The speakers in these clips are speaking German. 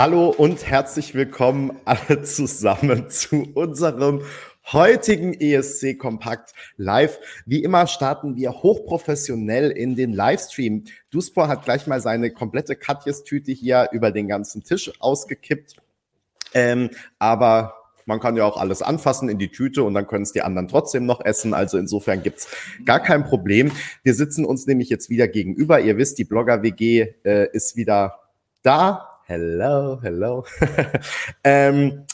Hallo und herzlich willkommen alle zusammen zu unserem heutigen ESC Kompakt live. Wie immer starten wir hochprofessionell in den Livestream. Duspor hat gleich mal seine komplette Katjes-Tüte hier über den ganzen Tisch ausgekippt. Ähm, aber man kann ja auch alles anfassen in die Tüte und dann können es die anderen trotzdem noch essen. Also insofern gibt's gar kein Problem. Wir sitzen uns nämlich jetzt wieder gegenüber. Ihr wisst, die Blogger-WG äh, ist wieder da. Hello, hello. ähm,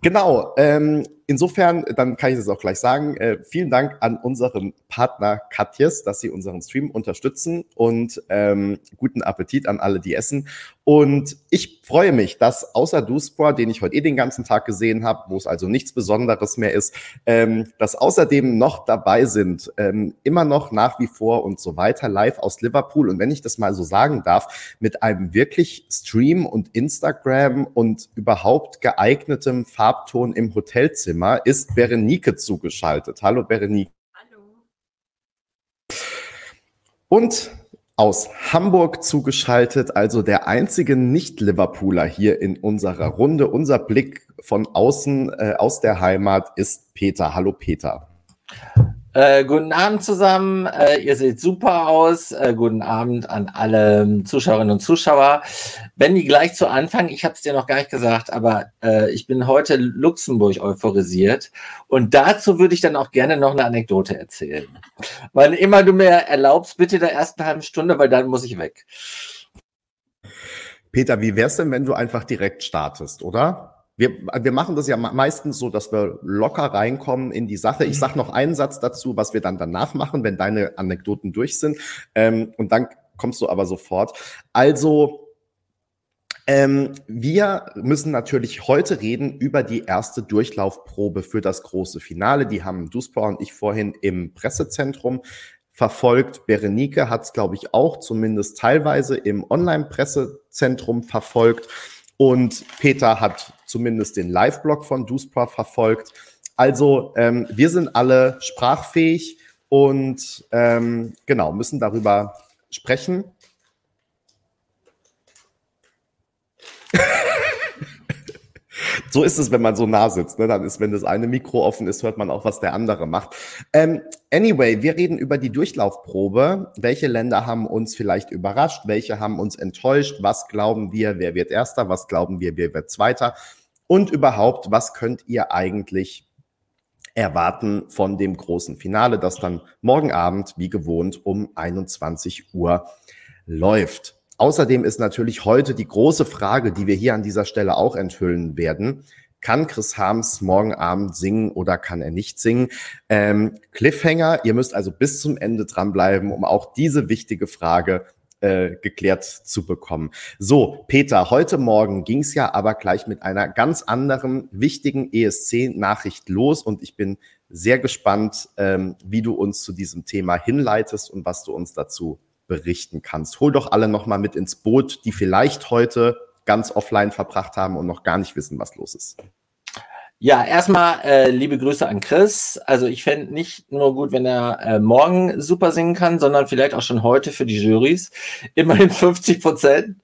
genau. Ähm, insofern, dann kann ich es auch gleich sagen. Äh, vielen Dank an unseren Partner Katjes, dass sie unseren Stream unterstützen und ähm, guten Appetit an alle, die essen. Und ich freue mich, dass außer Duspor, den ich heute eh den ganzen Tag gesehen habe, wo es also nichts Besonderes mehr ist, ähm, dass außerdem noch dabei sind, ähm, immer noch nach wie vor und so weiter live aus Liverpool. Und wenn ich das mal so sagen darf, mit einem wirklich Stream und Instagram und überhaupt geeignetem Farbton im Hotelzimmer ist Berenike zugeschaltet. Hallo Berenike. Hallo. Und aus Hamburg zugeschaltet, also der einzige Nicht-Liverpooler hier in unserer Runde. Unser Blick von außen äh, aus der Heimat ist Peter. Hallo Peter. Äh, guten Abend zusammen. Äh, ihr seht super aus. Äh, guten Abend an alle Zuschauerinnen und Zuschauer. Benny, gleich zu Anfang. Ich habe es dir noch gar nicht gesagt, aber äh, ich bin heute Luxemburg euphorisiert. Und dazu würde ich dann auch gerne noch eine Anekdote erzählen. Weil immer du mir erlaubst, bitte der ersten halben Stunde, weil dann muss ich weg. Peter, wie wär's denn, wenn du einfach direkt startest, oder? Wir, wir machen das ja meistens so, dass wir locker reinkommen in die Sache. Ich sage noch einen Satz dazu, was wir dann danach machen, wenn deine Anekdoten durch sind. Ähm, und dann kommst du aber sofort. Also, ähm, wir müssen natürlich heute reden über die erste Durchlaufprobe für das große Finale. Die haben Duspor und ich vorhin im Pressezentrum verfolgt. Berenike hat es, glaube ich, auch zumindest teilweise im Online-Pressezentrum verfolgt. Und Peter hat zumindest den Live-Blog von Duspra verfolgt. Also ähm, wir sind alle sprachfähig und ähm, genau, müssen darüber sprechen. So ist es, wenn man so nah sitzt. Ne? Dann ist, wenn das eine Mikro offen ist, hört man auch, was der andere macht. Ähm, anyway, wir reden über die Durchlaufprobe. Welche Länder haben uns vielleicht überrascht? Welche haben uns enttäuscht? Was glauben wir, wer wird Erster? Was glauben wir, wer wird Zweiter? Und überhaupt, was könnt ihr eigentlich erwarten von dem großen Finale, das dann morgen Abend, wie gewohnt, um 21 Uhr läuft? Außerdem ist natürlich heute die große Frage, die wir hier an dieser Stelle auch enthüllen werden. Kann Chris Harms morgen Abend singen oder kann er nicht singen? Ähm, Cliffhanger, ihr müsst also bis zum Ende dranbleiben, um auch diese wichtige Frage äh, geklärt zu bekommen. So, Peter, heute Morgen ging es ja aber gleich mit einer ganz anderen wichtigen ESC-Nachricht los und ich bin sehr gespannt, ähm, wie du uns zu diesem Thema hinleitest und was du uns dazu berichten kannst. Hol doch alle nochmal mit ins Boot, die vielleicht heute ganz offline verbracht haben und noch gar nicht wissen, was los ist. Ja, erstmal äh, liebe Grüße an Chris. Also ich fände nicht nur gut, wenn er äh, morgen super singen kann, sondern vielleicht auch schon heute für die Jurys. Immerhin 50 Prozent.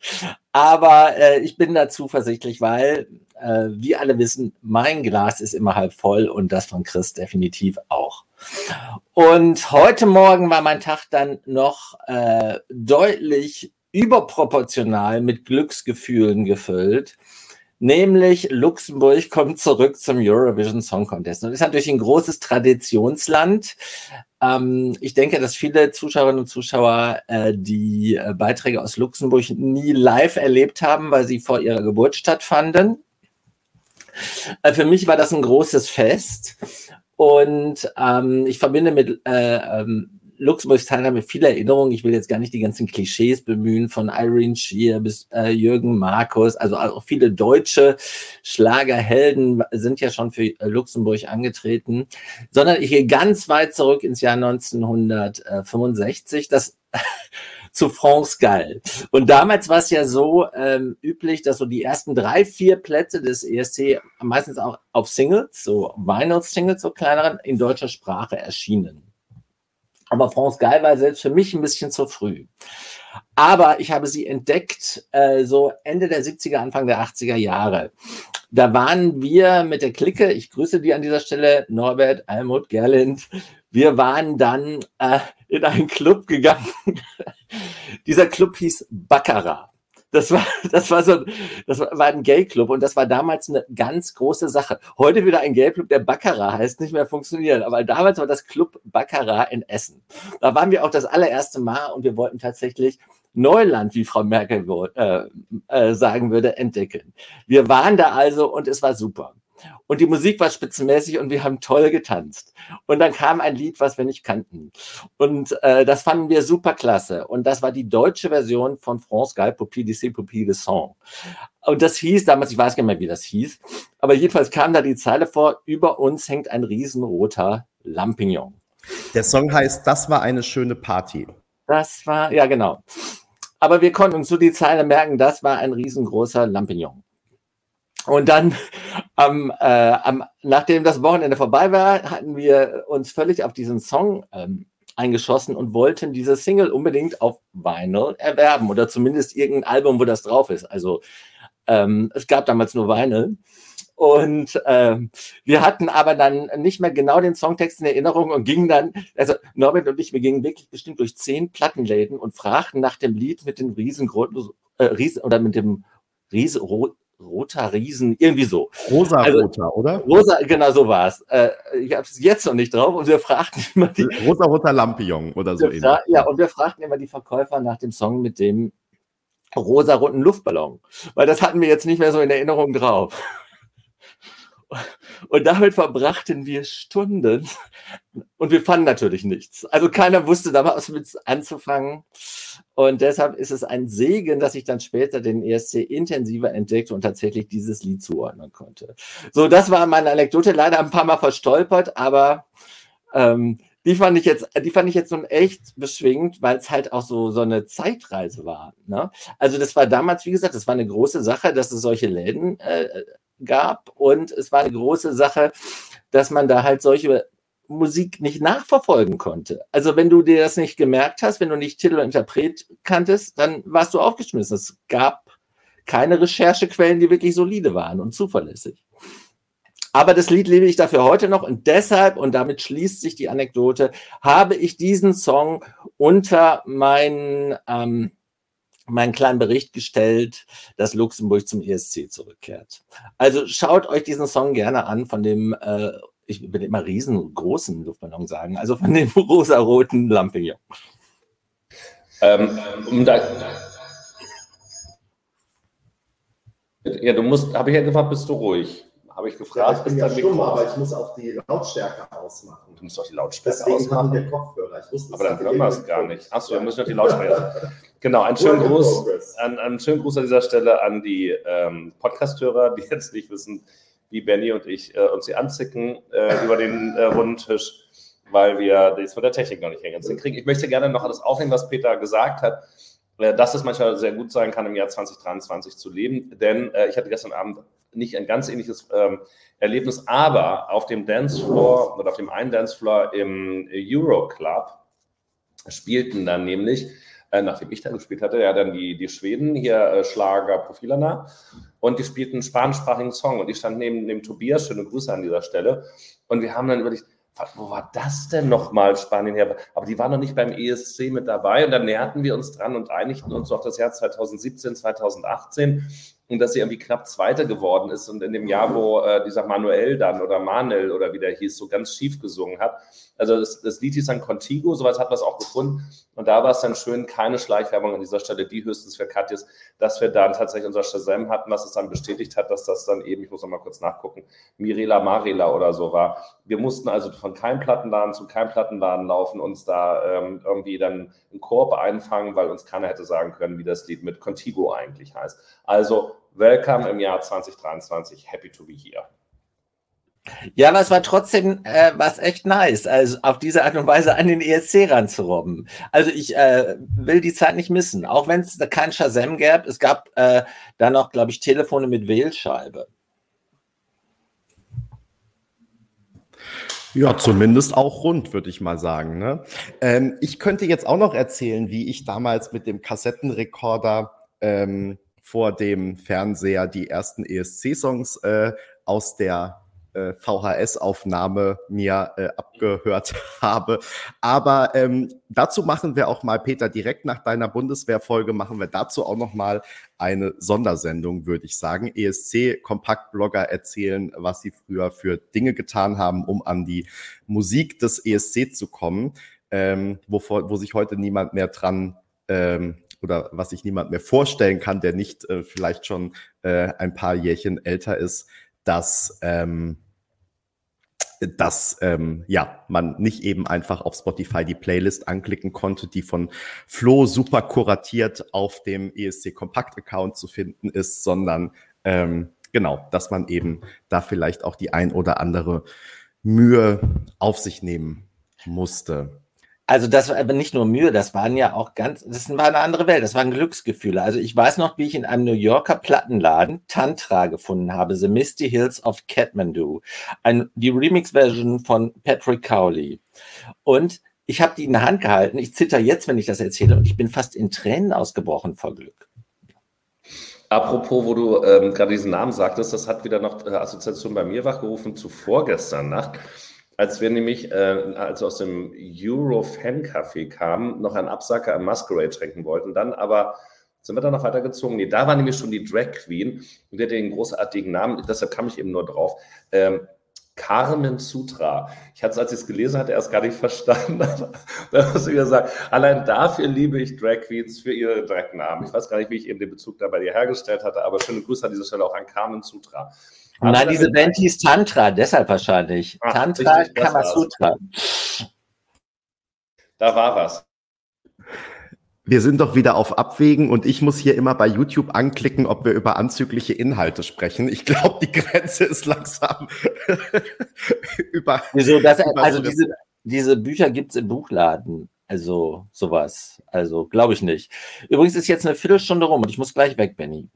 Aber äh, ich bin da zuversichtlich, weil, äh, wie alle wissen, mein Glas ist immer halb voll und das von Chris definitiv auch. Und heute Morgen war mein Tag dann noch äh, deutlich überproportional mit Glücksgefühlen gefüllt. Nämlich Luxemburg kommt zurück zum Eurovision Song Contest. Und ist natürlich ein großes Traditionsland. Ähm, ich denke, dass viele Zuschauerinnen und Zuschauer äh, die äh, Beiträge aus Luxemburg nie live erlebt haben, weil sie vor ihrer Geburt stattfanden. Äh, für mich war das ein großes Fest. Und ähm, ich verbinde mit äh, ähm, Luxemburgs Teilnahme viel Erinnerung. Ich will jetzt gar nicht die ganzen Klischees bemühen, von Irene Shear bis äh, Jürgen Markus. Also auch viele deutsche Schlagerhelden sind ja schon für äh, Luxemburg angetreten, sondern ich gehe ganz weit zurück ins Jahr 1965. Das zu France Gall. Und damals war es ja so ähm, üblich, dass so die ersten drei, vier Plätze des ESC meistens auch auf Singles, so Vinyl-Singles, so kleineren, in deutscher Sprache erschienen. Aber France Gall war selbst für mich ein bisschen zu früh. Aber ich habe sie entdeckt, äh, so Ende der 70er, Anfang der 80er Jahre. Da waren wir mit der Clique, ich grüße die an dieser Stelle, Norbert, Almut, Gerlind. Wir waren dann äh, in einen Club gegangen. Dieser Club hieß Baccarat. Das war, das war so, das war ein Gay-Club und das war damals eine ganz große Sache. Heute wieder ein Gay-Club, der Baccarat heißt, nicht mehr funktionieren. Aber damals war das Club Baccarat in Essen. Da waren wir auch das allererste Mal und wir wollten tatsächlich Neuland, wie Frau Merkel äh, äh, sagen würde, entdecken. Wir waren da also und es war super. Und die Musik war spitzenmäßig und wir haben toll getanzt. Und dann kam ein Lied, was wir nicht kannten. Und äh, das fanden wir super klasse. Und das war die deutsche Version von France Gall, Poupie de Poupie de Sang. Und das hieß damals, ich weiß gar nicht mehr, wie das hieß, aber jedenfalls kam da die Zeile vor, über uns hängt ein riesenroter Lampignon. Der Song heißt, das war eine schöne Party. Das war, ja genau. Aber wir konnten uns so die Zeile merken, das war ein riesengroßer Lampignon. Und dann, ähm, äh, am, nachdem das Wochenende vorbei war, hatten wir uns völlig auf diesen Song ähm, eingeschossen und wollten diese Single unbedingt auf Vinyl erwerben oder zumindest irgendein Album, wo das drauf ist. Also ähm, es gab damals nur Vinyl. Und ähm, wir hatten aber dann nicht mehr genau den Songtext in Erinnerung und gingen dann, also Norbert und ich, wir gingen wirklich bestimmt durch zehn Plattenläden und fragten nach dem Lied mit dem riesengroßen, äh, Riesen, oder mit dem Riesen, roter Riesen, irgendwie so. Rosa also, roter, oder? Rosa, genau so war es. Äh, ich habe es jetzt noch nicht drauf und wir fragten immer die. Rosa roter Lampion oder so. Ja, ja, und wir fragten immer die Verkäufer nach dem Song mit dem rosa-roten Luftballon, weil das hatten wir jetzt nicht mehr so in Erinnerung drauf. Und damit verbrachten wir Stunden und wir fanden natürlich nichts. Also keiner wusste da was mit anzufangen. Und deshalb ist es ein Segen, dass ich dann später den ESC intensiver entdeckte und tatsächlich dieses Lied zuordnen konnte. So, das war meine Anekdote. Leider ein paar Mal verstolpert, aber ähm, die fand ich jetzt, die fand ich jetzt nun echt beschwingt, weil es halt auch so, so eine Zeitreise war. Ne? Also das war damals, wie gesagt, das war eine große Sache, dass es solche Läden äh, gab und es war eine große Sache, dass man da halt solche Musik nicht nachverfolgen konnte. Also wenn du dir das nicht gemerkt hast, wenn du nicht Titel und Interpret kanntest, dann warst du aufgeschmissen. Es gab keine Recherchequellen, die wirklich solide waren und zuverlässig. Aber das Lied liebe ich dafür heute noch und deshalb, und damit schließt sich die Anekdote, habe ich diesen Song unter meinen ähm, meinen kleinen Bericht gestellt, dass Luxemburg zum ESC zurückkehrt. Also schaut euch diesen Song gerne an von dem, äh, ich will immer riesengroßen Luftballon sagen, also von dem rosaroten Lampignon. Ähm, um da, ja, du musst, habe ich ja gefragt, bist du ruhig? Habe ich gefragt. Ja, ich bin ja stumm, aber ich muss auch die Lautstärke ausmachen. Du musst auch die Lautstärke Deswegen ausmachen. Deswegen Kopfhörer. Ich wusste, aber dann hören wir es gar nicht. Achso, wir müssen noch die Lautstärke. genau, einen schönen Gruß, an, einen schönen Gruß an dieser Stelle an die ähm, Podcast-Hörer, die jetzt nicht wissen, wie Benny und ich äh, uns hier anzicken äh, über den äh, runden Tisch, weil wir das mit der Technik noch nicht hinkriegen. Ich möchte gerne noch alles aufnehmen, was Peter gesagt hat äh, dass es manchmal sehr gut sein kann, im Jahr 2023 zu leben. Denn äh, ich hatte gestern Abend nicht ein ganz ähnliches ähm, Erlebnis, aber auf dem Dancefloor oder auf dem einen Dancefloor im Euro Club spielten dann nämlich, äh, nachdem ich da gespielt hatte, ja dann die, die Schweden hier äh, Schlager Profilana und die spielten einen spanischsprachigen Song und ich stand neben dem Tobias, schöne Grüße an dieser Stelle und wir haben dann überlegt, wo war das denn nochmal Spanien her? Aber die waren noch nicht beim ESC mit dabei und dann näherten wir uns dran und einigten uns auf das Jahr 2017, 2018 und dass sie irgendwie knapp Zweiter geworden ist und in dem Jahr, wo äh, dieser Manuel dann oder Manel oder wie der hieß, so ganz schief gesungen hat. Also das, das Lied hieß dann Contigo, sowas hat man auch gefunden. Und da war es dann schön, keine Schleichwerbung an dieser Stelle, die höchstens für Katjes, dass wir dann tatsächlich unser Shazam hatten, was es dann bestätigt hat, dass das dann eben, ich muss noch mal kurz nachgucken, Mirela Marela oder so war. Wir mussten also von keinem Plattenladen zu keinem Plattenladen laufen, uns da ähm, irgendwie dann einen Korb einfangen, weil uns keiner hätte sagen können, wie das Lied mit Contigo eigentlich heißt. Also Welcome im Jahr 2023. Happy to be here. Ja, aber es war trotzdem äh, was echt nice, also auf diese Art und Weise an den ESC ranzurobben. Also ich äh, will die Zeit nicht missen, auch wenn es kein Shazam gab. Es gab äh, dann noch, glaube ich, Telefone mit Wählscheibe. Ja, zumindest auch rund, würde ich mal sagen. Ne? Ähm, ich könnte jetzt auch noch erzählen, wie ich damals mit dem Kassettenrekorder ähm, vor dem Fernseher die ersten ESC-Songs äh, aus der äh, VHS-Aufnahme mir äh, abgehört habe. Aber ähm, dazu machen wir auch mal, Peter, direkt nach deiner Bundeswehrfolge machen wir dazu auch noch mal eine Sondersendung, würde ich sagen. ESC-Kompaktblogger erzählen, was sie früher für Dinge getan haben, um an die Musik des ESC zu kommen, ähm, wovor, wo sich heute niemand mehr dran ähm, oder was sich niemand mehr vorstellen kann, der nicht äh, vielleicht schon äh, ein paar Jährchen älter ist dass, ähm, dass ähm, ja, man nicht eben einfach auf Spotify die Playlist anklicken konnte, die von Flo super kuratiert auf dem ESC Kompakt Account zu finden ist, sondern ähm, genau, dass man eben da vielleicht auch die ein oder andere Mühe auf sich nehmen musste. Also das war aber nicht nur Mühe, das waren ja auch ganz, das war eine andere Welt, das waren Glücksgefühle. Also ich weiß noch, wie ich in einem New Yorker Plattenladen Tantra gefunden habe, The Misty Hills of Kathmandu, ein, die Remix-Version von Patrick Cowley. Und ich habe die in der Hand gehalten, ich zitter jetzt, wenn ich das erzähle, und ich bin fast in Tränen ausgebrochen vor Glück. Apropos, wo du ähm, gerade diesen Namen sagtest, das hat wieder noch äh, Assoziation bei mir wachgerufen zu vorgestern Nacht als wir nämlich, äh, als wir aus dem Euro-Fan-Café kamen, noch einen Absacker am Masquerade schenken wollten, dann aber sind wir dann noch weitergezogen. Nee, da war nämlich schon die Drag Queen und die hat den großartigen Namen, deshalb kam ich eben nur drauf. Ähm, Carmen Sutra. Ich hatte es, als ich es gelesen hatte, erst gar nicht verstanden, da muss ich wieder sagen, allein dafür liebe ich Drag Queens für ihre Drag-Namen. Ich weiß gar nicht, wie ich eben den Bezug da bei dir hergestellt hatte, aber schöne Grüße an dieser Stelle auch an Carmen Sutra. Nein, diese Band hieß Tantra, deshalb wahrscheinlich. Ach, Tantra Kamasutra. Da war was. Wir sind doch wieder auf Abwägen und ich muss hier immer bei YouTube anklicken, ob wir über anzügliche Inhalte sprechen. Ich glaube, die Grenze ist langsam über. Wieso? Das, über also diese, diese Bücher gibt es im Buchladen. Also sowas. Also glaube ich nicht. Übrigens ist jetzt eine Viertelstunde rum und ich muss gleich weg, Benny.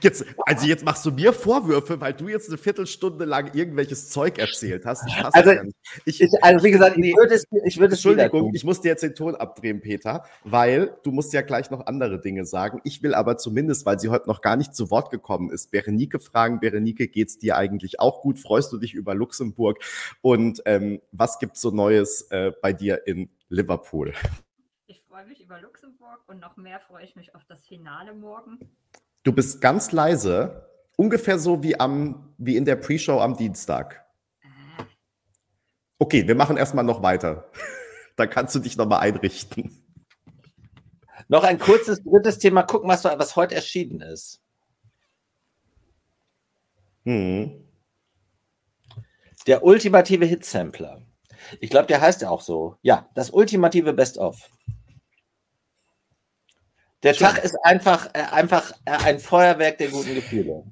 Jetzt, also jetzt machst du mir Vorwürfe, weil du jetzt eine Viertelstunde lang irgendwelches Zeug erzählt hast. Ich also, ja ich, ich, also wie gesagt, ich würde es, ich würde es Entschuldigung, ich muss dir jetzt den Ton abdrehen, Peter, weil du musst ja gleich noch andere Dinge sagen. Ich will aber zumindest, weil sie heute noch gar nicht zu Wort gekommen ist, Berenike fragen. Berenike, geht's dir eigentlich auch gut? Freust du dich über Luxemburg? Und ähm, was gibt's so Neues äh, bei dir in Liverpool? Ich freue mich über Luxemburg und noch mehr freue ich mich auf das Finale morgen. Du bist ganz leise, ungefähr so wie, am, wie in der Pre-Show am Dienstag. Okay, wir machen erstmal noch weiter. Dann kannst du dich nochmal einrichten. Noch ein kurzes drittes Thema. Gucken, was, was heute erschienen ist. Hm. Der ultimative Hit-Sampler. Ich glaube, der heißt ja auch so. Ja, das ultimative Best-of. Der Tag ist einfach, äh, einfach äh, ein Feuerwerk der guten Gefühle.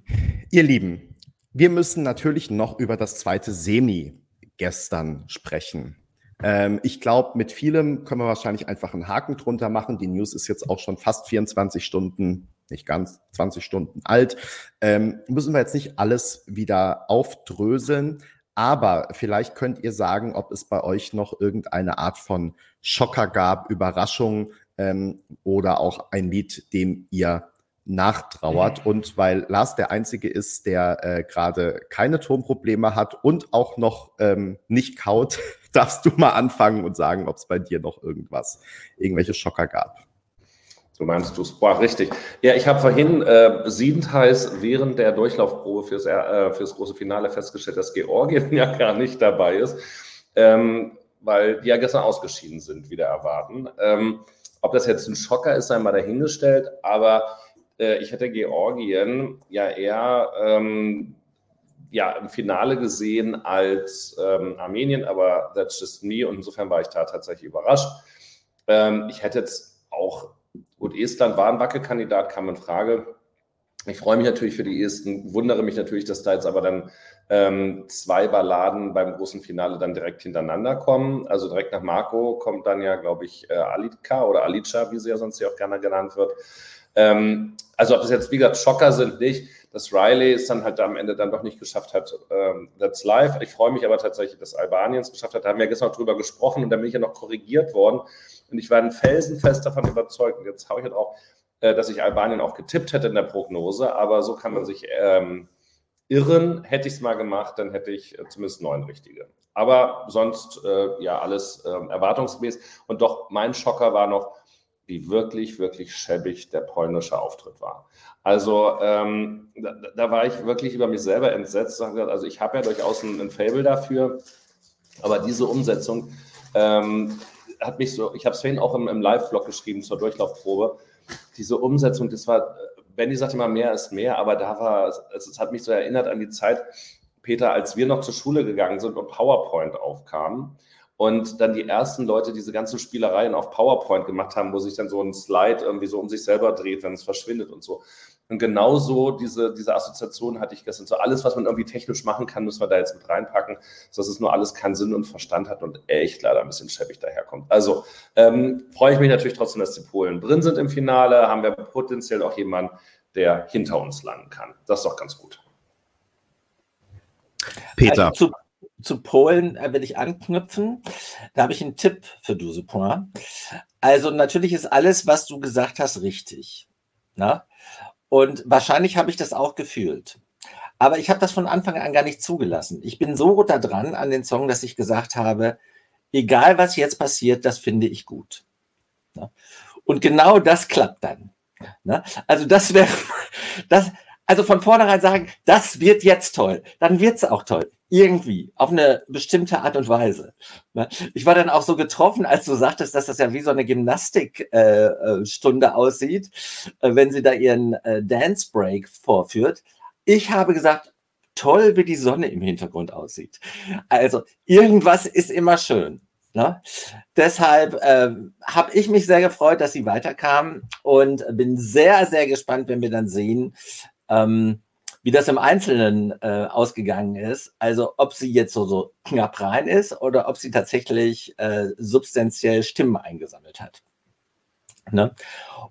Ihr Lieben, wir müssen natürlich noch über das zweite Semi gestern sprechen. Ähm, ich glaube, mit vielem können wir wahrscheinlich einfach einen Haken drunter machen. Die News ist jetzt auch schon fast 24 Stunden, nicht ganz 20 Stunden alt. Ähm, müssen wir jetzt nicht alles wieder aufdröseln. Aber vielleicht könnt ihr sagen, ob es bei euch noch irgendeine Art von Schocker gab, Überraschung, ähm, oder auch ein Lied, dem ihr nachtrauert. Und weil Lars der Einzige ist, der äh, gerade keine Tonprobleme hat und auch noch ähm, nicht kaut, darfst du mal anfangen und sagen, ob es bei dir noch irgendwas, irgendwelche Schocker gab. Du meinst du Boah, richtig. Ja, ich habe vorhin äh, siebenteils während der Durchlaufprobe fürs, äh, fürs große Finale festgestellt, dass Georgien ja gar nicht dabei ist, ähm, weil die ja gestern ausgeschieden sind, wieder erwarten. Ähm, ob das jetzt ein Schocker ist, sei mal dahingestellt, aber äh, ich hätte Georgien ja eher ähm, ja, im Finale gesehen als ähm, Armenien, aber that's just me und insofern war ich da tatsächlich überrascht. Ähm, ich hätte jetzt auch, gut, Estland war ein Wackelkandidat, kam in Frage. Ich freue mich natürlich für die Esten, wundere mich natürlich, dass da jetzt aber dann ähm, zwei Balladen beim großen Finale dann direkt hintereinander kommen. Also direkt nach Marco kommt dann ja, glaube ich, äh, Alika oder Alica, wie sie ja sonst ja auch gerne genannt wird. Ähm, also ob das jetzt, wie gesagt, Schocker sind, nicht. dass Riley es dann halt am Ende dann doch nicht geschafft hat, ähm, That's Live. Ich freue mich aber tatsächlich, dass Albanien es geschafft hat. Da haben wir gestern noch drüber gesprochen und dann bin ich ja noch korrigiert worden. Und ich war ein felsenfest davon überzeugt. Und jetzt habe ich halt auch, dass ich Albanien auch getippt hätte in der Prognose. Aber so kann man sich ähm, irren. Hätte ich es mal gemacht, dann hätte ich äh, zumindest neun richtige. Aber sonst, äh, ja, alles äh, erwartungsgemäß. Und doch, mein Schocker war noch, wie wirklich, wirklich schäbig der polnische Auftritt war. Also ähm, da, da, war ich wirklich über mich selber entsetzt. Also ich habe ja durchaus ein, ein Fable dafür, aber diese Umsetzung ähm, hat mich so, ich habe es vorhin auch im, im Live-Blog geschrieben zur Durchlaufprobe, diese Umsetzung, das war, Benny sagte immer, mehr ist mehr, aber da war, es, es hat mich so erinnert an die Zeit, Peter, als wir noch zur Schule gegangen sind und PowerPoint aufkam und dann die ersten Leute diese ganzen Spielereien auf PowerPoint gemacht haben, wo sich dann so ein Slide irgendwie so um sich selber dreht, wenn es verschwindet und so. Und genauso diese, diese Assoziation hatte ich gestern. So alles, was man irgendwie technisch machen kann, müssen wir da jetzt mit reinpacken, sodass es nur alles keinen Sinn und Verstand hat und echt leider ein bisschen schäbig daherkommt. Also ähm, freue ich mich natürlich trotzdem, dass die Polen drin sind im Finale. Haben wir potenziell auch jemanden, der hinter uns landen kann. Das ist doch ganz gut. Peter. Also zu, zu Polen äh, will ich anknüpfen. Da habe ich einen Tipp für du, Point. Also natürlich ist alles, was du gesagt hast, richtig. Na? Und wahrscheinlich habe ich das auch gefühlt. Aber ich habe das von Anfang an gar nicht zugelassen. Ich bin so da dran an den Song, dass ich gesagt habe, egal was jetzt passiert, das finde ich gut. Na? Und genau das klappt dann. Na? Also das wäre, das, also von vornherein sagen, das wird jetzt toll, dann wird es auch toll. Irgendwie, auf eine bestimmte Art und Weise. Ne? Ich war dann auch so getroffen, als du sagtest, dass das ja wie so eine Gymnastikstunde äh, äh aussieht, äh, wenn sie da ihren äh, Dance Break vorführt. Ich habe gesagt, toll, wie die Sonne im Hintergrund aussieht. Also irgendwas ist immer schön. Ne? Deshalb äh, habe ich mich sehr gefreut, dass sie weiterkam und bin sehr, sehr gespannt, wenn wir dann sehen, ähm, wie das im Einzelnen äh, ausgegangen ist. Also ob sie jetzt so, so knapp rein ist oder ob sie tatsächlich äh, substanziell Stimmen eingesammelt hat. Ne?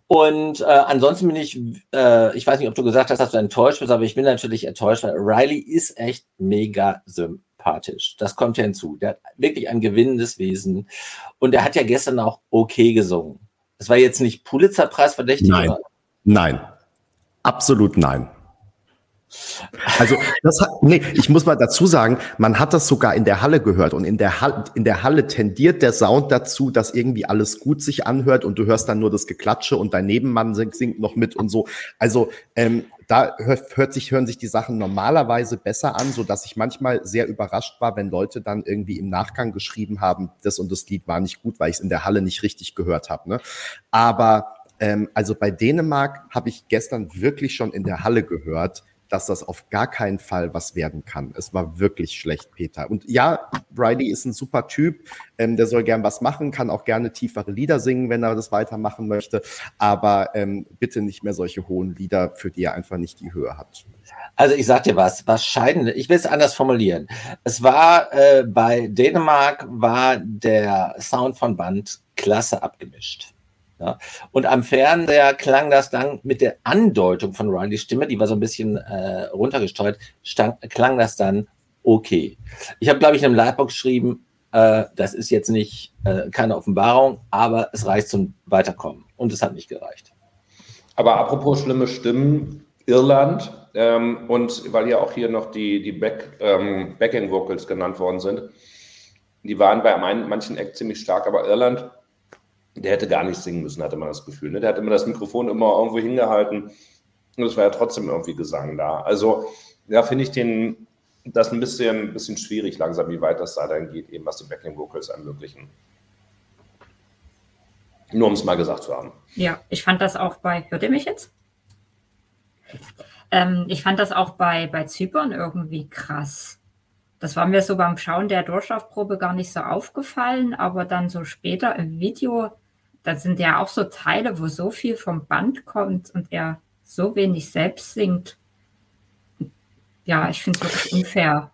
Und äh, ansonsten bin ich, äh, ich weiß nicht, ob du gesagt hast, dass du enttäuscht bist, aber ich bin natürlich enttäuscht, weil Riley ist echt mega sympathisch. Das kommt ja hinzu. Der hat wirklich ein gewinnendes Wesen. Und er hat ja gestern auch okay gesungen. Es war jetzt nicht Pulitzer-Preis verdächtig. Nein, oder? nein, absolut nein. Also das hat, nee, ich muss mal dazu sagen, man hat das sogar in der Halle gehört und in der Halle, in der Halle tendiert der Sound dazu, dass irgendwie alles gut sich anhört und du hörst dann nur das Geklatsche und dein Nebenmann singt, singt noch mit und so. Also ähm, da hört, hört sich, hören sich die Sachen normalerweise besser an, so dass ich manchmal sehr überrascht war, wenn Leute dann irgendwie im Nachgang geschrieben haben, das und das Lied war nicht gut, weil ich es in der Halle nicht richtig gehört habe. Ne? Aber ähm, also bei Dänemark habe ich gestern wirklich schon in der Halle gehört, dass das auf gar keinen Fall was werden kann. Es war wirklich schlecht, Peter. Und ja, Bridie ist ein super Typ. Ähm, der soll gern was machen, kann auch gerne tiefere Lieder singen, wenn er das weitermachen möchte. Aber ähm, bitte nicht mehr solche hohen Lieder, für die er einfach nicht die Höhe hat. Also ich sag dir was, wahrscheinlich, ich will es anders formulieren. Es war äh, bei Dänemark war der Sound von Band klasse abgemischt. Ja. Und am Fernseher klang das dann mit der Andeutung von Rileys Stimme, die war so ein bisschen äh, runtergesteuert, stand, klang das dann okay. Ich habe, glaube ich, in einem Livebox geschrieben, äh, das ist jetzt nicht äh, keine Offenbarung, aber es reicht zum Weiterkommen. Und es hat nicht gereicht. Aber apropos schlimme Stimmen, Irland, ähm, und weil ja auch hier noch die, die Back, ähm, Backing Vocals genannt worden sind, die waren bei manchen Eck ziemlich stark, aber Irland der hätte gar nicht singen müssen, hatte man das Gefühl. Ne? Der hat immer das Mikrofon immer irgendwo hingehalten und es war ja trotzdem irgendwie Gesang da. Also, ja, finde ich den, das ein bisschen, ein bisschen schwierig langsam, wie weit das da dann geht, eben was die Backing Vocals ermöglichen. Nur um es mal gesagt zu haben. Ja, ich fand das auch bei, hört ihr mich jetzt? Ähm, ich fand das auch bei, bei Zypern irgendwie krass. Das war mir so beim Schauen der Durchlaufprobe gar nicht so aufgefallen, aber dann so später im Video da sind ja auch so Teile, wo so viel vom Band kommt und er so wenig selbst singt. Ja, ich finde es wirklich unfair.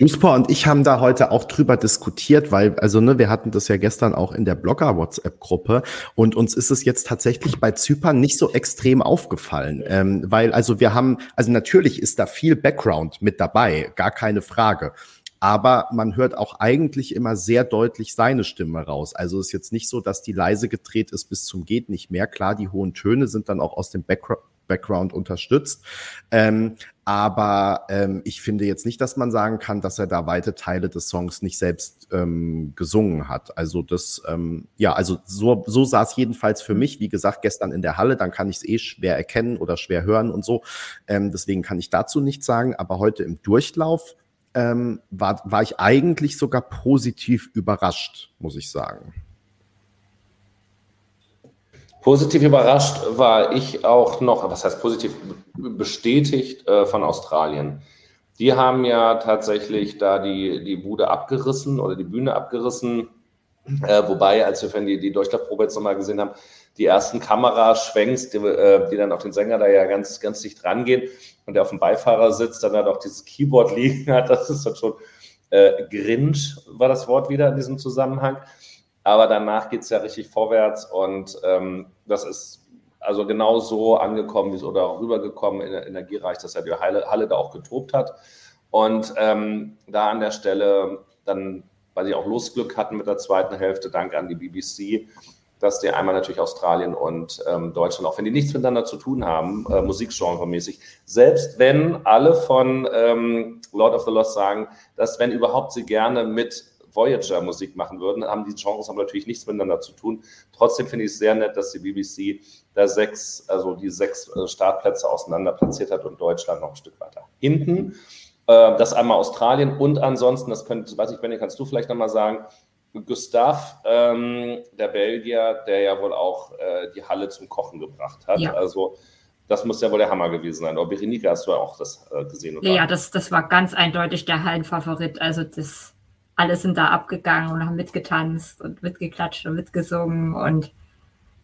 Juspa und ich haben da heute auch drüber diskutiert, weil, also ne, wir hatten das ja gestern auch in der Blogger-WhatsApp-Gruppe und uns ist es jetzt tatsächlich bei Zypern nicht so extrem aufgefallen, ähm, weil also wir haben, also natürlich ist da viel Background mit dabei, gar keine Frage. Aber man hört auch eigentlich immer sehr deutlich seine Stimme raus. Also ist jetzt nicht so, dass die leise gedreht ist bis zum geht nicht mehr. Klar, die hohen Töne sind dann auch aus dem Background Background unterstützt. Ähm, aber ähm, ich finde jetzt nicht, dass man sagen kann, dass er da weite Teile des Songs nicht selbst ähm, gesungen hat. Also das, ähm, ja, also so, so sah es jedenfalls für mich. Wie gesagt, gestern in der Halle, dann kann ich es eh schwer erkennen oder schwer hören und so. Ähm, deswegen kann ich dazu nichts sagen. Aber heute im Durchlauf ähm, war, war ich eigentlich sogar positiv überrascht, muss ich sagen. Positiv überrascht war ich auch noch, was heißt positiv bestätigt äh, von Australien. Die haben ja tatsächlich da die, die Bude abgerissen oder die Bühne abgerissen. Äh, wobei, als wir die, die Durchlaufprobe jetzt nochmal gesehen haben, die ersten Kameraschwenks, die, äh, die dann auf den Sänger da ja ganz, ganz dicht rangehen und der auf dem Beifahrersitz dann halt auch dieses Keyboard liegen hat, das ist dann schon äh, Grinch, war das Wort wieder in diesem Zusammenhang. Aber danach geht es ja richtig vorwärts und ähm, das ist also genau so angekommen wie oder auch rübergekommen in Energiereich, dass ja die Halle, Halle da auch getobt hat. Und ähm, da an der Stelle dann, weil sie auch Losglück hatten mit der zweiten Hälfte, dank an die BBC, dass die einmal natürlich Australien und ähm, Deutschland, auch wenn die nichts miteinander zu tun haben, äh, musikgenremäßig, selbst wenn alle von ähm, Lord of the Lost sagen, dass wenn überhaupt sie gerne mit Voyager Musik machen würden, haben die Genres aber natürlich nichts miteinander zu tun. Trotzdem finde ich es sehr nett, dass die BBC da sechs, also die sechs äh, Startplätze auseinander platziert hat und Deutschland noch ein Stück weiter hinten. Äh, das einmal Australien und ansonsten, das könnte, weiß ich, Benny, kannst du vielleicht nochmal sagen, Gustav, ähm, der Belgier, der ja wohl auch äh, die Halle zum Kochen gebracht hat. Ja. Also das muss ja wohl der Hammer gewesen sein. Aber Berenike, hast du ja auch das äh, gesehen, oder? Ja, das, das war ganz eindeutig der Hallenfavorit. Also das alle sind da abgegangen und haben mitgetanzt und mitgeklatscht und mitgesungen und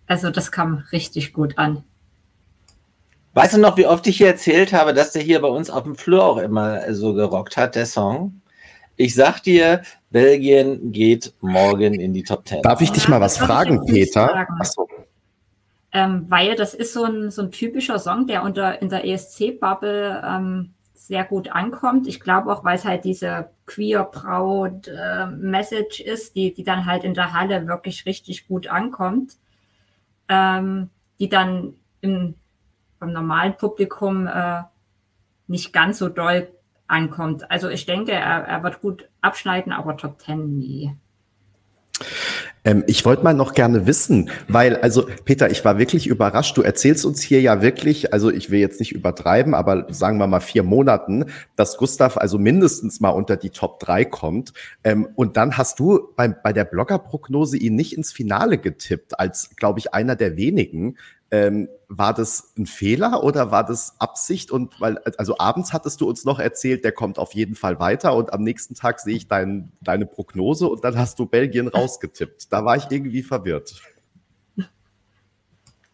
also das kam richtig gut an. Weißt du noch, wie oft ich hier erzählt habe, dass der hier bei uns auf dem Flur auch immer so gerockt hat, der Song? Ich sag dir, Belgien geht morgen in die Top Ten. Darf ich dich mal was fragen, Peter? Achso. Ähm, weil das ist so ein, so ein typischer Song, der unter in der ESC-Bubble ähm, sehr gut ankommt. Ich glaube auch, weil es halt diese queer proud äh, Message ist, die, die dann halt in der Halle wirklich richtig gut ankommt, ähm, die dann im, beim normalen Publikum äh, nicht ganz so doll ankommt. Also ich denke, er, er wird gut abschneiden, aber Top Ten nie. Ähm, ich wollte mal noch gerne wissen, weil, also Peter, ich war wirklich überrascht. Du erzählst uns hier ja wirklich, also ich will jetzt nicht übertreiben, aber sagen wir mal vier Monaten, dass Gustav also mindestens mal unter die Top 3 kommt. Ähm, und dann hast du bei, bei der Bloggerprognose ihn nicht ins Finale getippt, als, glaube ich, einer der wenigen. Ähm, war das ein Fehler oder war das Absicht? Und weil, also abends hattest du uns noch erzählt, der kommt auf jeden Fall weiter und am nächsten Tag sehe ich dein, deine Prognose und dann hast du Belgien rausgetippt. Da war ich irgendwie verwirrt.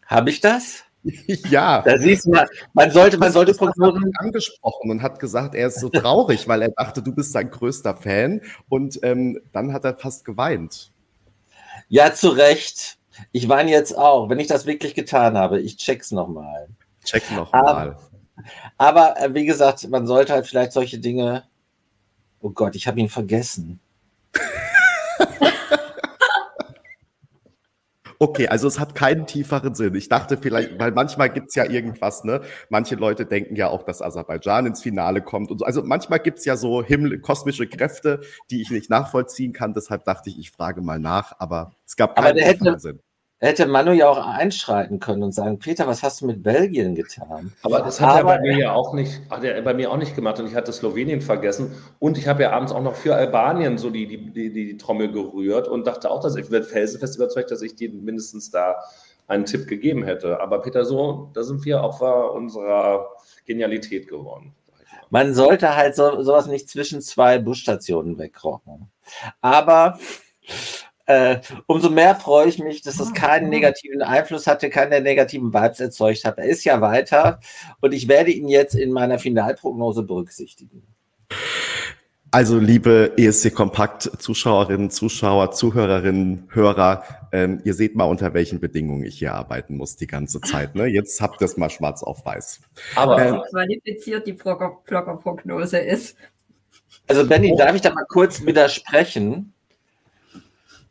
Habe ich das? ja. Da siehst du mal, man sollte, man sollte Prognosen angesprochen und hat gesagt, er ist so traurig, weil er dachte, du bist sein größter Fan und ähm, dann hat er fast geweint. Ja, zu Recht. Ich weine jetzt auch, wenn ich das wirklich getan habe. Ich check's nochmal. Check nochmal. Aber, aber äh, wie gesagt, man sollte halt vielleicht solche Dinge. Oh Gott, ich habe ihn vergessen. Okay, also es hat keinen tieferen Sinn. Ich dachte vielleicht, weil manchmal gibt's ja irgendwas, ne? Manche Leute denken ja auch, dass Aserbaidschan ins Finale kommt und so. Also manchmal gibt's ja so Himmel, kosmische Kräfte, die ich nicht nachvollziehen kann. Deshalb dachte ich, ich frage mal nach, aber es gab keinen tieferen hätte, Sinn hätte Manu ja auch einschreiten können und sagen, Peter, was hast du mit Belgien getan? Aber das hat Aber, er bei mir ja auch nicht, hat er bei mir auch nicht gemacht und ich hatte Slowenien vergessen und ich habe ja abends auch noch für Albanien so die, die, die, die Trommel gerührt und dachte auch, dass ich werde felsenfest überzeugt, dass ich dir mindestens da einen Tipp gegeben hätte. Aber Peter, so, da sind wir Opfer unserer Genialität geworden. Man sollte halt so, sowas nicht zwischen zwei Busstationen wegrocken. Aber äh, umso mehr freue ich mich, dass es keinen negativen Einfluss hatte, keine negativen Vibes erzeugt hat. Er ist ja weiter und ich werde ihn jetzt in meiner Finalprognose berücksichtigen. Also, liebe ESC Kompakt Zuschauerinnen, Zuschauer, Zuhörerinnen, Hörer, ähm, ihr seht mal, unter welchen Bedingungen ich hier arbeiten muss die ganze Zeit. Ne? Jetzt habt ihr es mal schwarz auf weiß. Aber ähm, qualifiziert die Bloggerprognose ist. Also, Benny, darf ich da mal kurz widersprechen?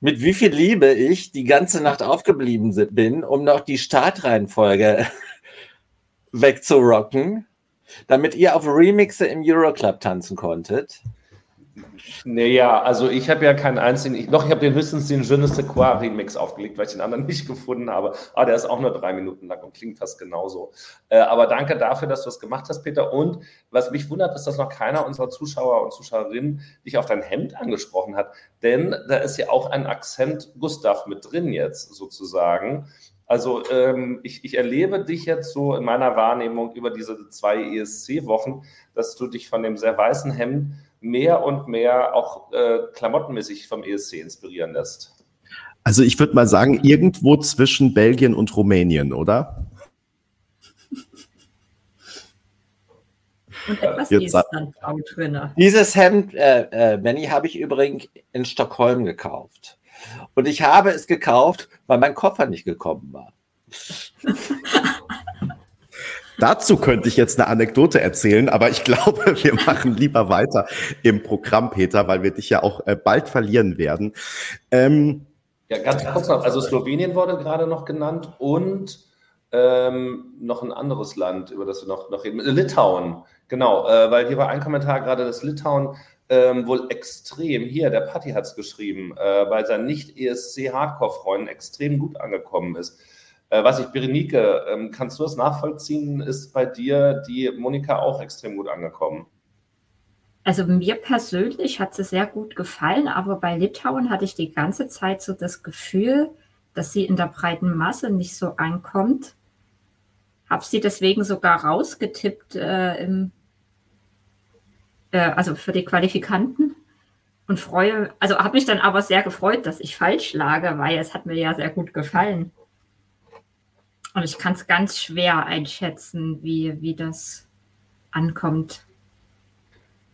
Mit wie viel Liebe ich die ganze Nacht aufgeblieben bin, um noch die Startreihenfolge wegzurocken, damit ihr auf Remixe im Euroclub tanzen konntet. Naja, also ich habe ja keinen einzigen, ich, noch ich habe den höchstens den Je ne sais Remix aufgelegt, weil ich den anderen nicht gefunden habe. Ah, der ist auch nur drei Minuten lang und klingt fast genauso. Äh, aber danke dafür, dass du das gemacht hast, Peter. Und was mich wundert, ist, dass noch keiner unserer Zuschauer und Zuschauerinnen dich auf dein Hemd angesprochen hat. Denn da ist ja auch ein Akzent Gustav mit drin jetzt sozusagen. Also ähm, ich, ich erlebe dich jetzt so in meiner Wahrnehmung über diese zwei ESC-Wochen, dass du dich von dem sehr weißen Hemd mehr und mehr auch äh, klamottenmäßig vom ESC inspirieren lässt? Also ich würde mal sagen, irgendwo zwischen Belgien und Rumänien, oder? Und etwas Islandblau drin. Dieses Hemd, äh, äh, Benny, habe ich übrigens in Stockholm gekauft. Und ich habe es gekauft, weil mein Koffer nicht gekommen war. Dazu könnte ich jetzt eine Anekdote erzählen, aber ich glaube, wir machen lieber weiter im Programm, Peter, weil wir dich ja auch äh, bald verlieren werden. Ähm, ja, ganz kurz noch. Also Slowenien wurde gerade noch genannt und ähm, noch ein anderes Land, über das wir noch, noch reden. Litauen, genau, äh, weil hier war ein Kommentar gerade, dass Litauen ähm, wohl extrem, hier, der Patti hat es geschrieben, äh, bei seinen Nicht-ESC-Hardcore-Freunden extrem gut angekommen ist. Äh, was ich, Berenike, ähm, kannst du das nachvollziehen? Ist bei dir die Monika auch extrem gut angekommen? Also mir persönlich hat sie sehr gut gefallen, aber bei Litauen hatte ich die ganze Zeit so das Gefühl, dass sie in der breiten Masse nicht so ankommt. Habe sie deswegen sogar rausgetippt äh, im, äh, also für die Qualifikanten und freue, also habe mich dann aber sehr gefreut, dass ich falsch lage, weil es hat mir ja sehr gut gefallen. Und ich kann es ganz schwer einschätzen, wie, wie das ankommt.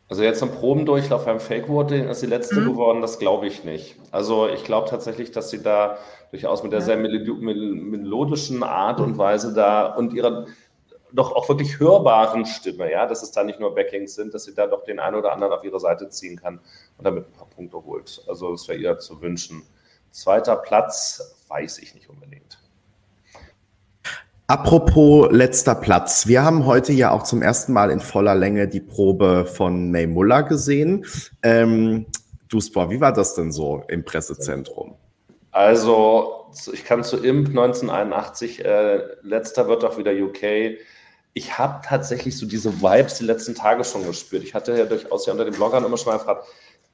Also jetzt im Probendurchlauf beim Fake Voting ist die letzte mhm. geworden, das glaube ich nicht. Also ich glaube tatsächlich, dass sie da durchaus mit der ja. sehr melodischen Art und Weise da und ihrer doch auch wirklich hörbaren Stimme, ja, dass es da nicht nur Backings sind, dass sie da doch den einen oder anderen auf ihre Seite ziehen kann und damit ein paar Punkte holt. Also das wäre ihr zu wünschen. Zweiter Platz weiß ich nicht unbedingt. Apropos letzter Platz. Wir haben heute ja auch zum ersten Mal in voller Länge die Probe von May Muller gesehen. Ähm, Duspor, wie war das denn so im Pressezentrum? Also, ich kann zu IMP 1981, äh, letzter wird auch wieder UK. Ich habe tatsächlich so diese Vibes die letzten Tage schon gespürt. Ich hatte ja durchaus ja unter den Bloggern immer schon mal gefragt,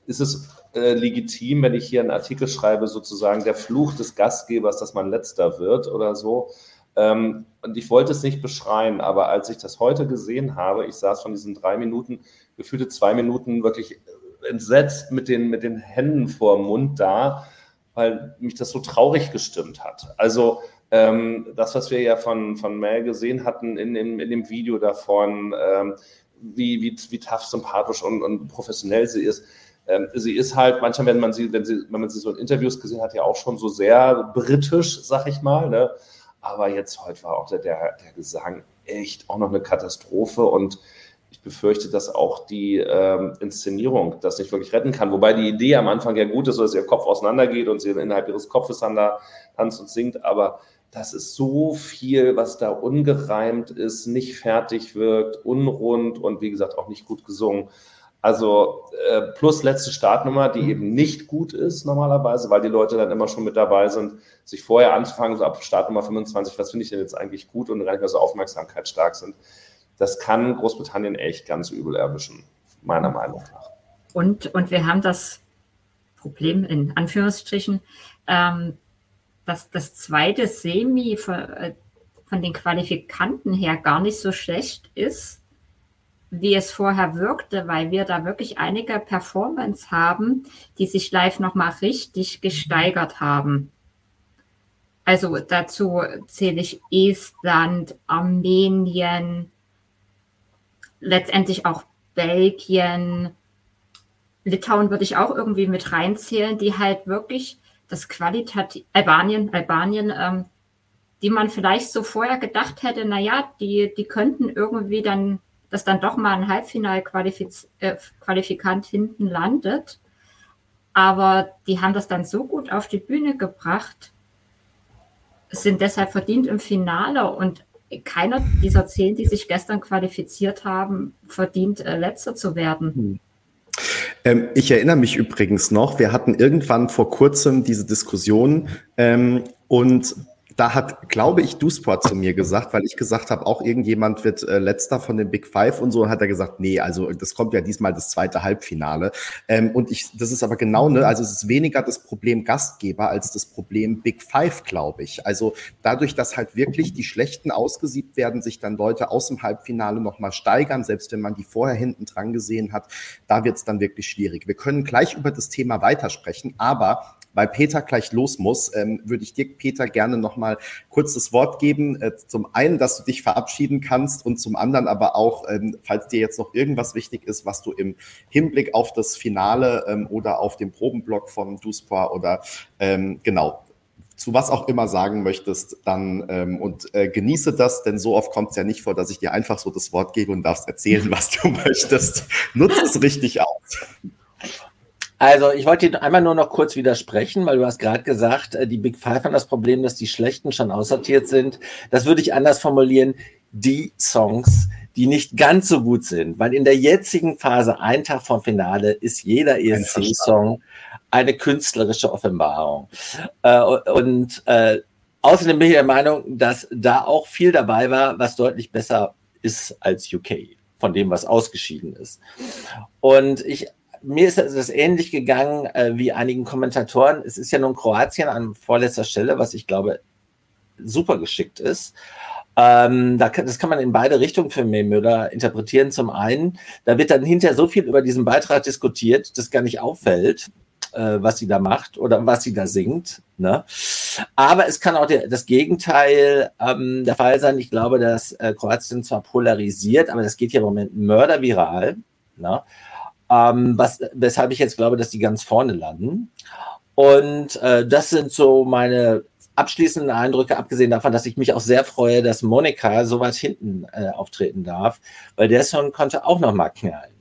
ist es äh, legitim, wenn ich hier einen Artikel schreibe, sozusagen der Fluch des Gastgebers, dass man letzter wird oder so? Ähm, und ich wollte es nicht beschreien, aber als ich das heute gesehen habe, ich saß von diesen drei Minuten, gefühlte zwei Minuten wirklich entsetzt mit den, mit den Händen vor dem Mund da, weil mich das so traurig gestimmt hat. Also ähm, das, was wir ja von, von Mel gesehen hatten in, in, in dem Video davon, ähm, wie, wie, wie tough, sympathisch und, und professionell sie ist. Ähm, sie ist halt manchmal, wenn man sie, wenn sie, wenn man sie so in Interviews gesehen hat, ja auch schon so sehr britisch, sag ich mal. Ne? Aber jetzt heute war auch der, der, der Gesang echt auch noch eine Katastrophe und ich befürchte, dass auch die ähm, Inszenierung das nicht wirklich retten kann. Wobei die Idee am Anfang ja gut ist, dass ihr Kopf auseinandergeht und sie innerhalb ihres Kopfes dann da tanzt und singt. Aber das ist so viel, was da ungereimt ist, nicht fertig wirkt, unrund und wie gesagt auch nicht gut gesungen. Also äh, plus letzte Startnummer, die eben nicht gut ist normalerweise, weil die Leute dann immer schon mit dabei sind, sich vorher anzufangen, so ab Startnummer 25, was finde ich denn jetzt eigentlich gut und gar nicht mehr so aufmerksamkeitsstark sind. Das kann Großbritannien echt ganz übel erwischen, meiner Meinung nach. Und, und wir haben das Problem in Anführungsstrichen, ähm, dass das zweite Semi von, äh, von den Qualifikanten her gar nicht so schlecht ist wie es vorher wirkte, weil wir da wirklich einige Performance haben, die sich live nochmal richtig gesteigert haben. Also dazu zähle ich Estland, Armenien, letztendlich auch Belgien, Litauen würde ich auch irgendwie mit reinzählen, die halt wirklich das qualitativ, Albanien, Albanien, ähm, die man vielleicht so vorher gedacht hätte, naja, die, die könnten irgendwie dann, dass dann doch mal ein Halbfinal-Qualifikant äh, hinten landet. Aber die haben das dann so gut auf die Bühne gebracht, sind deshalb verdient im Finale und keiner dieser zehn, die sich gestern qualifiziert haben, verdient, äh, letzter zu werden. Hm. Ähm, ich erinnere mich übrigens noch, wir hatten irgendwann vor kurzem diese Diskussion ähm, und da hat, glaube ich, Dusport zu mir gesagt, weil ich gesagt habe, auch irgendjemand wird äh, letzter von den Big Five und so, hat er gesagt, nee, also das kommt ja diesmal das zweite Halbfinale. Ähm, und ich, das ist aber genau, ne, also es ist weniger das Problem Gastgeber als das Problem Big Five, glaube ich. Also dadurch, dass halt wirklich die Schlechten ausgesiebt werden, sich dann Leute aus dem Halbfinale nochmal steigern, selbst wenn man die vorher hinten dran gesehen hat, da wird es dann wirklich schwierig. Wir können gleich über das Thema weitersprechen, aber weil Peter gleich los muss, ähm, würde ich dir, Peter, gerne nochmal kurz das Wort geben. Äh, zum einen, dass du dich verabschieden kannst und zum anderen aber auch, ähm, falls dir jetzt noch irgendwas wichtig ist, was du im Hinblick auf das Finale ähm, oder auf den Probenblock von Duspor oder ähm, genau, zu was auch immer sagen möchtest, dann ähm, und äh, genieße das, denn so oft kommt es ja nicht vor, dass ich dir einfach so das Wort gebe und darfst erzählen, was du möchtest. Nutze es richtig aus. Also ich wollte dir einmal nur noch kurz widersprechen, weil du hast gerade gesagt, äh, die Big Five haben das Problem, dass die Schlechten schon aussortiert sind. Das würde ich anders formulieren. Die Songs, die nicht ganz so gut sind, weil in der jetzigen Phase, ein Tag vom Finale, ist jeder ESC-Song eine künstlerische Offenbarung. Äh, und äh, außerdem bin ich der Meinung, dass da auch viel dabei war, was deutlich besser ist als UK, von dem, was ausgeschieden ist. Und ich mir ist das ähnlich gegangen äh, wie einigen Kommentatoren. Es ist ja nun Kroatien an vorletzter Stelle, was ich glaube super geschickt ist. Ähm, da kann, das kann man in beide Richtungen für May Müller interpretieren. Zum einen, da wird dann hinterher so viel über diesen Beitrag diskutiert, dass gar nicht auffällt, äh, was sie da macht oder was sie da singt. Ne? Aber es kann auch der, das Gegenteil ähm, der Fall sein. Ich glaube, dass äh, Kroatien zwar polarisiert, aber das geht ja im Moment mörderviral. Ne? Ähm, was, weshalb ich jetzt glaube, dass die ganz vorne landen. Und äh, das sind so meine abschließenden Eindrücke, abgesehen davon, dass ich mich auch sehr freue, dass Monika so weit hinten äh, auftreten darf, weil der Song konnte auch noch mal knallen.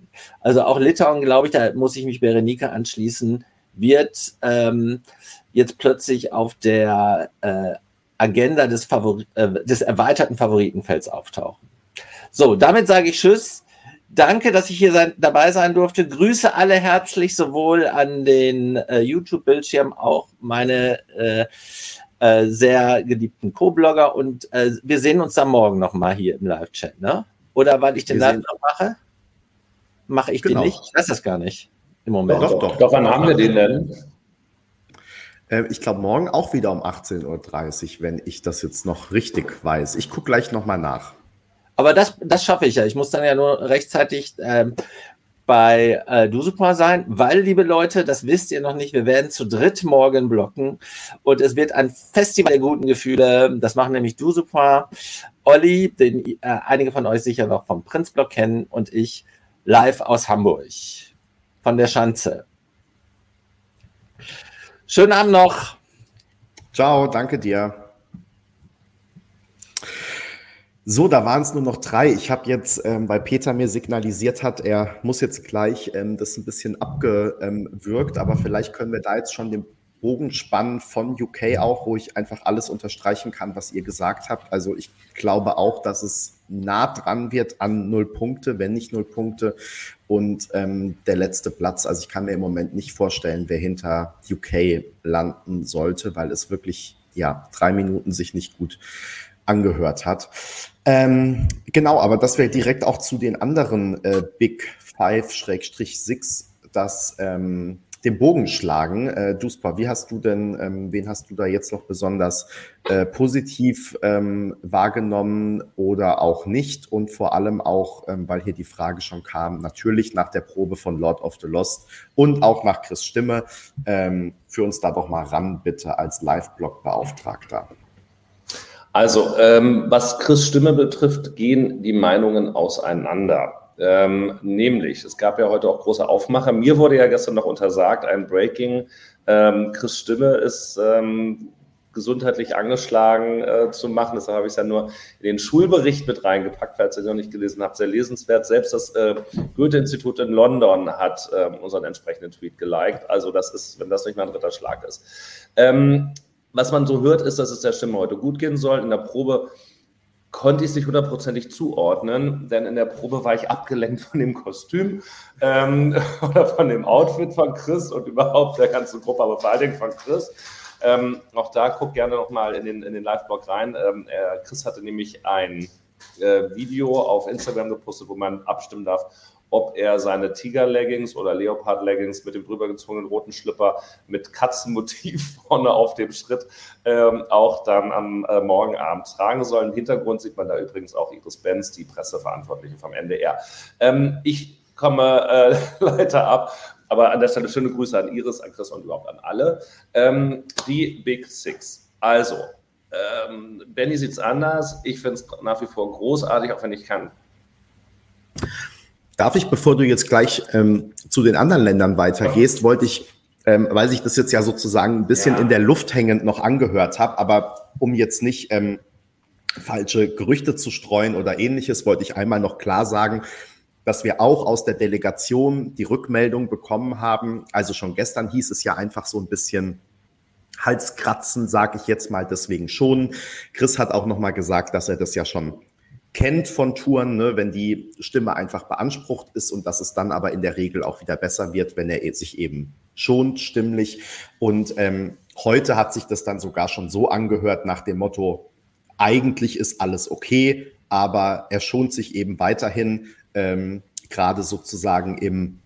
Also auch Litauen, glaube ich, da muss ich mich Berenike anschließen, wird ähm, jetzt plötzlich auf der äh, Agenda des, Favori äh, des erweiterten Favoritenfelds auftauchen. So, damit sage ich Tschüss. Danke, dass ich hier sein, dabei sein durfte. Grüße alle herzlich, sowohl an den äh, YouTube-Bildschirm, auch meine äh, äh, sehr geliebten Co-Blogger. Und äh, wir sehen uns dann morgen nochmal hier im Live-Chat, ne? Oder weil ich den wir Live noch mache? Mache ich genau. den nicht? Ich weiß das gar nicht im Moment. Doch, doch. Doch, wann haben wir den denn? Äh, ich glaube, morgen auch wieder um 18.30 Uhr, wenn ich das jetzt noch richtig weiß. Ich gucke gleich nochmal nach. Aber das, das schaffe ich ja. Ich muss dann ja nur rechtzeitig ähm, bei äh, Dusupa sein, weil, liebe Leute, das wisst ihr noch nicht, wir werden zu dritt morgen blocken und es wird ein Festival der guten Gefühle. Das machen nämlich Dusupa, Olli, den äh, einige von euch sicher noch vom Prinzblock kennen und ich live aus Hamburg von der Schanze. Schönen Abend noch. Ciao, danke dir. So, da waren es nur noch drei. Ich habe jetzt, ähm, weil Peter mir signalisiert hat, er muss jetzt gleich ähm, das ein bisschen abgewürgt, aber vielleicht können wir da jetzt schon den Bogen spannen von UK auch, wo ich einfach alles unterstreichen kann, was ihr gesagt habt. Also ich glaube auch, dass es nah dran wird an null Punkte, wenn nicht null Punkte. Und ähm, der letzte Platz, also ich kann mir im Moment nicht vorstellen, wer hinter UK landen sollte, weil es wirklich, ja, drei Minuten sich nicht gut angehört hat. Ähm, genau, aber das wäre direkt auch zu den anderen äh, Big Five-Six, das ähm, den Bogen schlagen. Äh, Duspa, wie hast du denn, ähm, wen hast du da jetzt noch besonders äh, positiv ähm, wahrgenommen oder auch nicht? Und vor allem auch, ähm, weil hier die Frage schon kam, natürlich nach der Probe von Lord of the Lost und auch nach Chris Stimme. Ähm, für uns da doch mal ran, bitte, als Live-Blog-Beauftragter. Also, ähm, was Chris Stimme betrifft, gehen die Meinungen auseinander. Ähm, nämlich, es gab ja heute auch große Aufmacher. Mir wurde ja gestern noch untersagt, ein Breaking. Ähm, Chris Stimme ist ähm, gesundheitlich angeschlagen äh, zu machen. Deshalb habe ich es ja nur in den Schulbericht mit reingepackt, falls ihr noch nicht gelesen habt. Sehr lesenswert. Selbst das äh, Goethe-Institut in London hat äh, unseren entsprechenden Tweet geliked. Also das ist, wenn das nicht mal ein dritter Schlag ist. Ähm, was man so hört, ist, dass es der Stimme heute gut gehen soll. In der Probe konnte ich es nicht hundertprozentig zuordnen, denn in der Probe war ich abgelenkt von dem Kostüm ähm, oder von dem Outfit von Chris und überhaupt der ganzen Gruppe, aber vor allen Dingen von Chris. Ähm, auch da guckt gerne nochmal in den, in den Live-Blog rein. Ähm, äh, Chris hatte nämlich ein äh, Video auf Instagram gepostet, wo man abstimmen darf, ob er seine Tiger-Leggings oder Leopard-Leggings mit dem drübergezogenen roten Schlipper mit Katzenmotiv vorne auf dem Schritt ähm, auch dann am äh, Morgenabend tragen soll. Im Hintergrund sieht man da übrigens auch Iris Benz, die Presseverantwortliche vom NDR. Ähm, ich komme äh, leider ab aber an der Stelle schöne Grüße an Iris, an Chris und überhaupt an alle. Ähm, die Big Six. Also, ähm, Benny sieht es anders. Ich finde es nach wie vor großartig, auch wenn ich kann. Darf ich, bevor du jetzt gleich ähm, zu den anderen Ländern weitergehst, wollte ich, ähm, weil sich das jetzt ja sozusagen ein bisschen ja. in der Luft hängend noch angehört habe, aber um jetzt nicht ähm, falsche Gerüchte zu streuen oder ähnliches, wollte ich einmal noch klar sagen, dass wir auch aus der Delegation die Rückmeldung bekommen haben. Also schon gestern hieß es ja einfach so ein bisschen Halskratzen, sage ich jetzt mal deswegen schon. Chris hat auch noch mal gesagt, dass er das ja schon kennt von Touren, ne, wenn die Stimme einfach beansprucht ist und dass es dann aber in der Regel auch wieder besser wird, wenn er sich eben schont stimmlich. Und ähm, heute hat sich das dann sogar schon so angehört nach dem Motto, eigentlich ist alles okay, aber er schont sich eben weiterhin ähm, gerade sozusagen im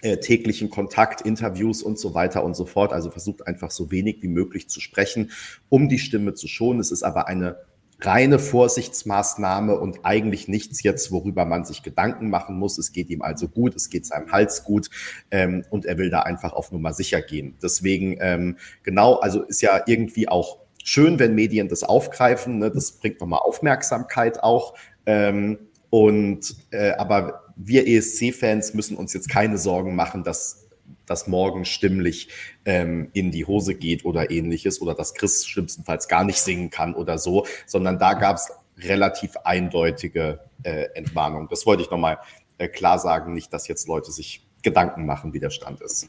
äh, täglichen Kontakt, Interviews und so weiter und so fort. Also versucht einfach so wenig wie möglich zu sprechen, um die Stimme zu schonen. Es ist aber eine reine Vorsichtsmaßnahme und eigentlich nichts jetzt, worüber man sich Gedanken machen muss. Es geht ihm also gut, es geht seinem Hals gut ähm, und er will da einfach auf Nummer sicher gehen. Deswegen, ähm, genau, also ist ja irgendwie auch schön, wenn Medien das aufgreifen. Ne? Das bringt nochmal Aufmerksamkeit auch. Ähm, und äh, aber wir ESC-Fans müssen uns jetzt keine Sorgen machen, dass das morgen stimmlich ähm, in die Hose geht oder ähnliches oder dass Chris schlimmstenfalls gar nicht singen kann oder so, sondern da gab es relativ eindeutige äh, Entwarnung. Das wollte ich nochmal äh, klar sagen, nicht, dass jetzt Leute sich Gedanken machen, wie der Stand ist.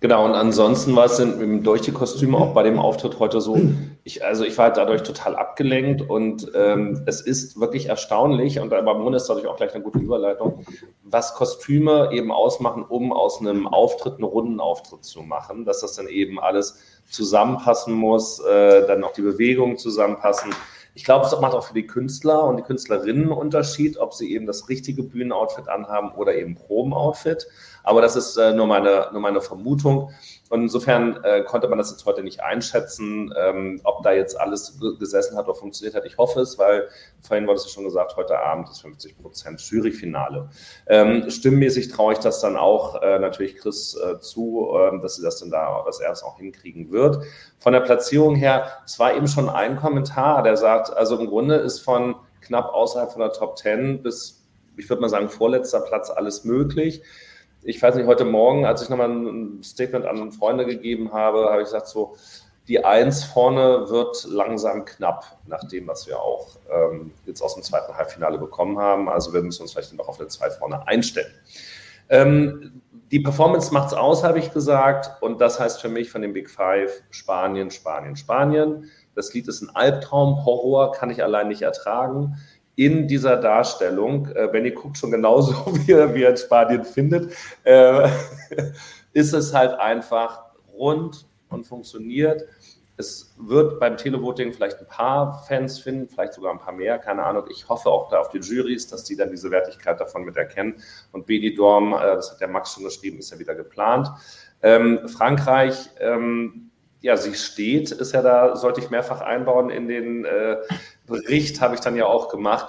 Genau, und ansonsten war es durch die Kostüme auch bei dem Auftritt heute so, ich, also ich war dadurch total abgelenkt und ähm, es ist wirklich erstaunlich, und aber Mona ist dadurch auch gleich eine gute Überleitung, was Kostüme eben ausmachen, um aus einem Auftritt einen runden Auftritt zu machen, dass das dann eben alles zusammenpassen muss, äh, dann auch die Bewegungen zusammenpassen. Ich glaube, es macht auch für die Künstler und die Künstlerinnen einen Unterschied, ob sie eben das richtige Bühnenoutfit anhaben oder eben Probenoutfit. Aber das ist äh, nur, meine, nur meine Vermutung. Und insofern äh, konnte man das jetzt heute nicht einschätzen, ähm, ob da jetzt alles gesessen hat oder funktioniert hat. Ich hoffe es, weil vorhin wurde es ja schon gesagt, heute Abend ist 50 Prozent Juryfinale. Ähm, stimmmäßig traue ich das dann auch äh, natürlich Chris äh, zu, äh, dass sie das dann da, dass er es auch hinkriegen wird. Von der Platzierung her, es war eben schon ein Kommentar, der sagt, also im Grunde ist von knapp außerhalb von der Top 10 bis, ich würde mal sagen, vorletzter Platz alles möglich ich weiß nicht, heute Morgen, als ich nochmal ein Statement an Freunde gegeben habe, habe ich gesagt, so, die Eins vorne wird langsam knapp, nach dem, was wir auch ähm, jetzt aus dem zweiten Halbfinale bekommen haben. Also wir müssen uns vielleicht noch auf eine Zwei vorne einstellen. Ähm, die Performance macht es aus, habe ich gesagt. Und das heißt für mich von den Big Five Spanien, Spanien, Spanien. Das Lied ist ein Albtraum, Horror, kann ich allein nicht ertragen in dieser Darstellung, äh, Benny guckt schon genauso, wie er, wie er in Spanien findet, äh, ist es halt einfach rund und funktioniert. Es wird beim Televoting vielleicht ein paar Fans finden, vielleicht sogar ein paar mehr, keine Ahnung. Ich hoffe auch da auf die Juries, dass die dann diese Wertigkeit davon mit erkennen. Und Benidorm, äh, das hat der Max schon geschrieben, ist ja wieder geplant. Ähm, Frankreich, ähm, ja, sie steht, ist ja da, sollte ich mehrfach einbauen in den äh, Bericht, habe ich dann ja auch gemacht.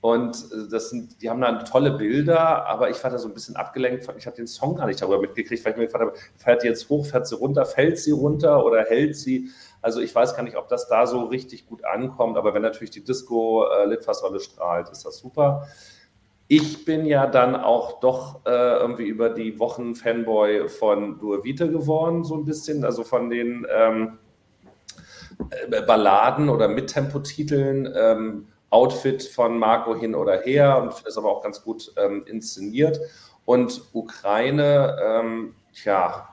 Und äh, das sind, die haben da tolle Bilder, aber ich war da so ein bisschen abgelenkt. Ich habe den Song gar nicht darüber mitgekriegt, weil ich mir gefragt habe, fährt die jetzt hoch, fährt sie runter, fällt sie runter oder hält sie? Also ich weiß gar nicht, ob das da so richtig gut ankommt, aber wenn natürlich die Disco äh, Litfaßrolle strahlt, ist das super. ich bin ja dann auch doch äh, irgendwie über die Wochen Fanboy von Dua Vita geworden, so ein bisschen, also von den ähm, äh, Balladen oder Mittempo-Titeln. Ähm, Outfit von Marco hin oder her und ist aber auch ganz gut ähm, inszeniert. Und Ukraine, ähm, tja,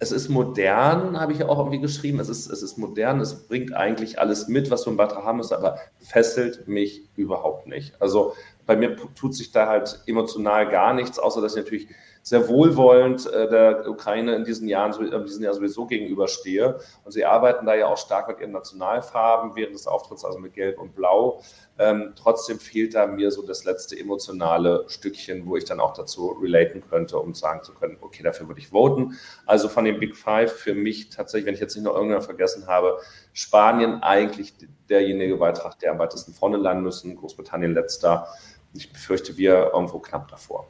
es ist modern, habe ich auch irgendwie geschrieben. Es ist, es ist modern, es bringt eigentlich alles mit, was so ein Beitrag haben muss, aber fesselt mich überhaupt nicht. Also bei mir tut sich da halt emotional gar nichts, außer dass ich natürlich sehr wohlwollend äh, der Ukraine in diesen Jahren, in diesem Jahr sowieso gegenüberstehe. Und sie arbeiten da ja auch stark mit ihren Nationalfarben während des Auftritts, also mit Gelb und Blau. Ähm, trotzdem fehlt da mir so das letzte emotionale Stückchen, wo ich dann auch dazu relaten könnte, um sagen zu können, okay, dafür würde ich voten. Also von den Big Five für mich tatsächlich, wenn ich jetzt nicht noch irgendwann vergessen habe, Spanien eigentlich derjenige Beitrag, der am weitesten vorne landen müssen, Großbritannien letzter. Ich befürchte, wir irgendwo knapp davor.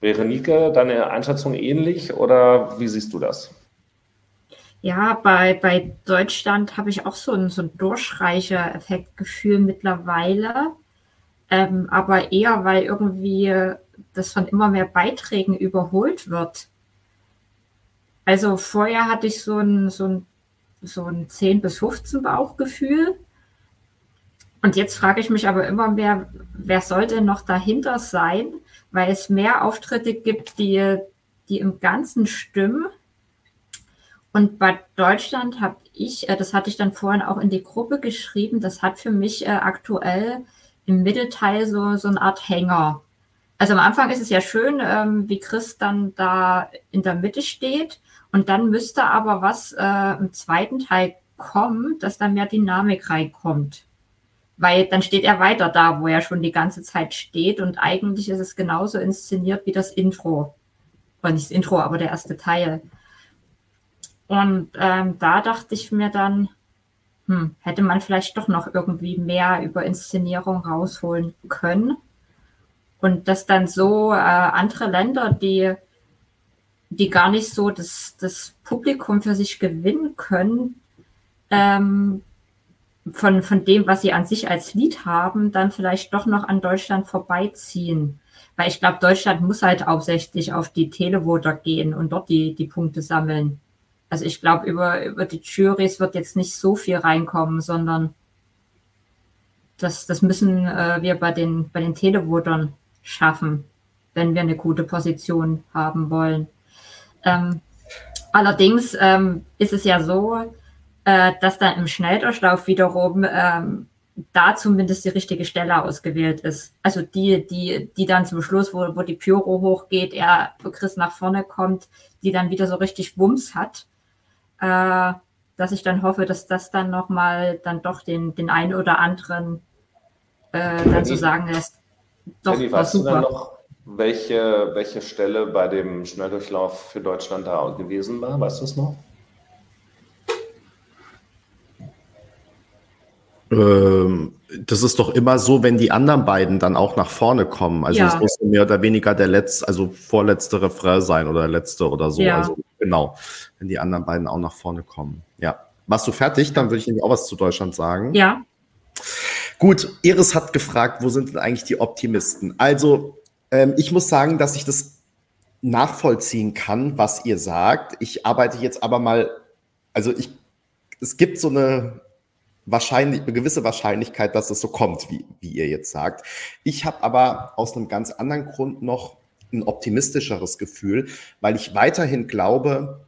Berenike, deine Einschätzung ähnlich oder wie siehst du das? Ja, bei, bei Deutschland habe ich auch so ein, so ein Durchreicher-Effektgefühl mittlerweile. Ähm, aber eher, weil irgendwie das von immer mehr Beiträgen überholt wird. Also vorher hatte ich so ein, so ein, so ein 10 bis 15 Bauchgefühl. Und jetzt frage ich mich aber immer mehr, wer soll denn noch dahinter sein? Weil es mehr Auftritte gibt, die, die im Ganzen stimmen. Und bei Deutschland habe ich, äh, das hatte ich dann vorhin auch in die Gruppe geschrieben, das hat für mich äh, aktuell im Mittelteil so, so eine Art Hänger. Also am Anfang ist es ja schön, ähm, wie Chris dann da in der Mitte steht. Und dann müsste aber was äh, im zweiten Teil kommen, dass da mehr Dynamik reinkommt weil dann steht er weiter da, wo er schon die ganze Zeit steht und eigentlich ist es genauso inszeniert wie das Intro. Oder nicht das Intro, aber der erste Teil. Und ähm, da dachte ich mir dann, hm, hätte man vielleicht doch noch irgendwie mehr über Inszenierung rausholen können. Und dass dann so äh, andere Länder, die, die gar nicht so das, das Publikum für sich gewinnen können, ähm, von, von dem, was sie an sich als Lied haben, dann vielleicht doch noch an Deutschland vorbeiziehen. Weil ich glaube, Deutschland muss halt hauptsächlich auf die Televoter gehen und dort die, die Punkte sammeln. Also ich glaube, über, über die Juries wird jetzt nicht so viel reinkommen, sondern das, das müssen äh, wir bei den, bei den Televotern schaffen, wenn wir eine gute Position haben wollen. Ähm, allerdings ähm, ist es ja so, äh, dass dann im Schnelldurchlauf wiederum ähm, da zumindest die richtige Stelle ausgewählt ist. Also die, die, die dann zum Schluss, wo, wo die Pyro hochgeht, er Chris nach vorne kommt, die dann wieder so richtig Wumms hat. Äh, dass ich dann hoffe, dass das dann nochmal dann doch den, den einen oder anderen äh, dann zu sagen lässt. Doch, Jenny, war super. Du dann noch, welche, welche Stelle bei dem Schnelldurchlauf für Deutschland da gewesen war? Weißt du es noch? Ähm, das ist doch immer so, wenn die anderen beiden dann auch nach vorne kommen. Also ja. es muss mehr oder weniger der letzte, also vorletzte Refrain sein oder letzte oder so. Ja. Also genau, wenn die anderen beiden auch nach vorne kommen. Ja. Warst du fertig? Dann würde ich nämlich auch was zu Deutschland sagen. Ja. Gut, Iris hat gefragt, wo sind denn eigentlich die Optimisten? Also, ähm, ich muss sagen, dass ich das nachvollziehen kann, was ihr sagt. Ich arbeite jetzt aber mal, also ich, es gibt so eine wahrscheinlich, eine gewisse Wahrscheinlichkeit, dass es so kommt, wie, wie ihr jetzt sagt. Ich habe aber aus einem ganz anderen Grund noch ein optimistischeres Gefühl, weil ich weiterhin glaube,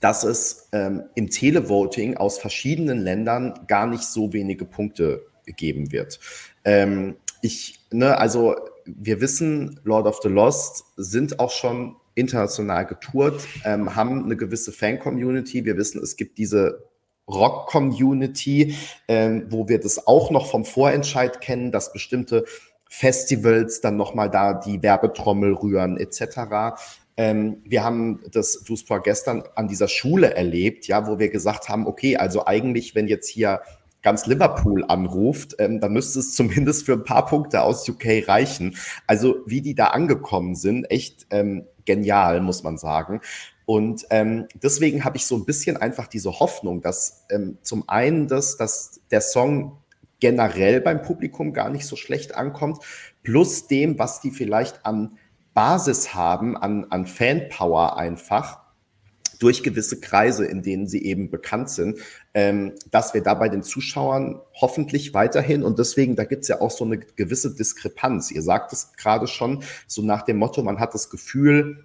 dass es ähm, im Televoting aus verschiedenen Ländern gar nicht so wenige Punkte geben wird. Ähm, ich, ne, also wir wissen, Lord of the Lost sind auch schon international getourt, ähm, haben eine gewisse Fan-Community. Wir wissen, es gibt diese Rock-Community, ähm, wo wir das auch noch vom Vorentscheid kennen, dass bestimmte Festivals dann nochmal da die Werbetrommel rühren etc. Ähm, wir haben das, du es gestern an dieser Schule erlebt, ja, wo wir gesagt haben, okay, also eigentlich, wenn jetzt hier ganz Liverpool anruft, ähm, dann müsste es zumindest für ein paar Punkte aus UK reichen. Also wie die da angekommen sind, echt ähm, genial, muss man sagen. Und ähm, deswegen habe ich so ein bisschen einfach diese Hoffnung, dass ähm, zum einen das, dass der Song generell beim Publikum gar nicht so schlecht ankommt, plus dem, was die vielleicht an Basis haben, an, an Fanpower einfach durch gewisse Kreise, in denen sie eben bekannt sind, ähm, dass wir da bei den Zuschauern hoffentlich weiterhin, und deswegen, da gibt es ja auch so eine gewisse Diskrepanz. Ihr sagt es gerade schon, so nach dem Motto, man hat das Gefühl,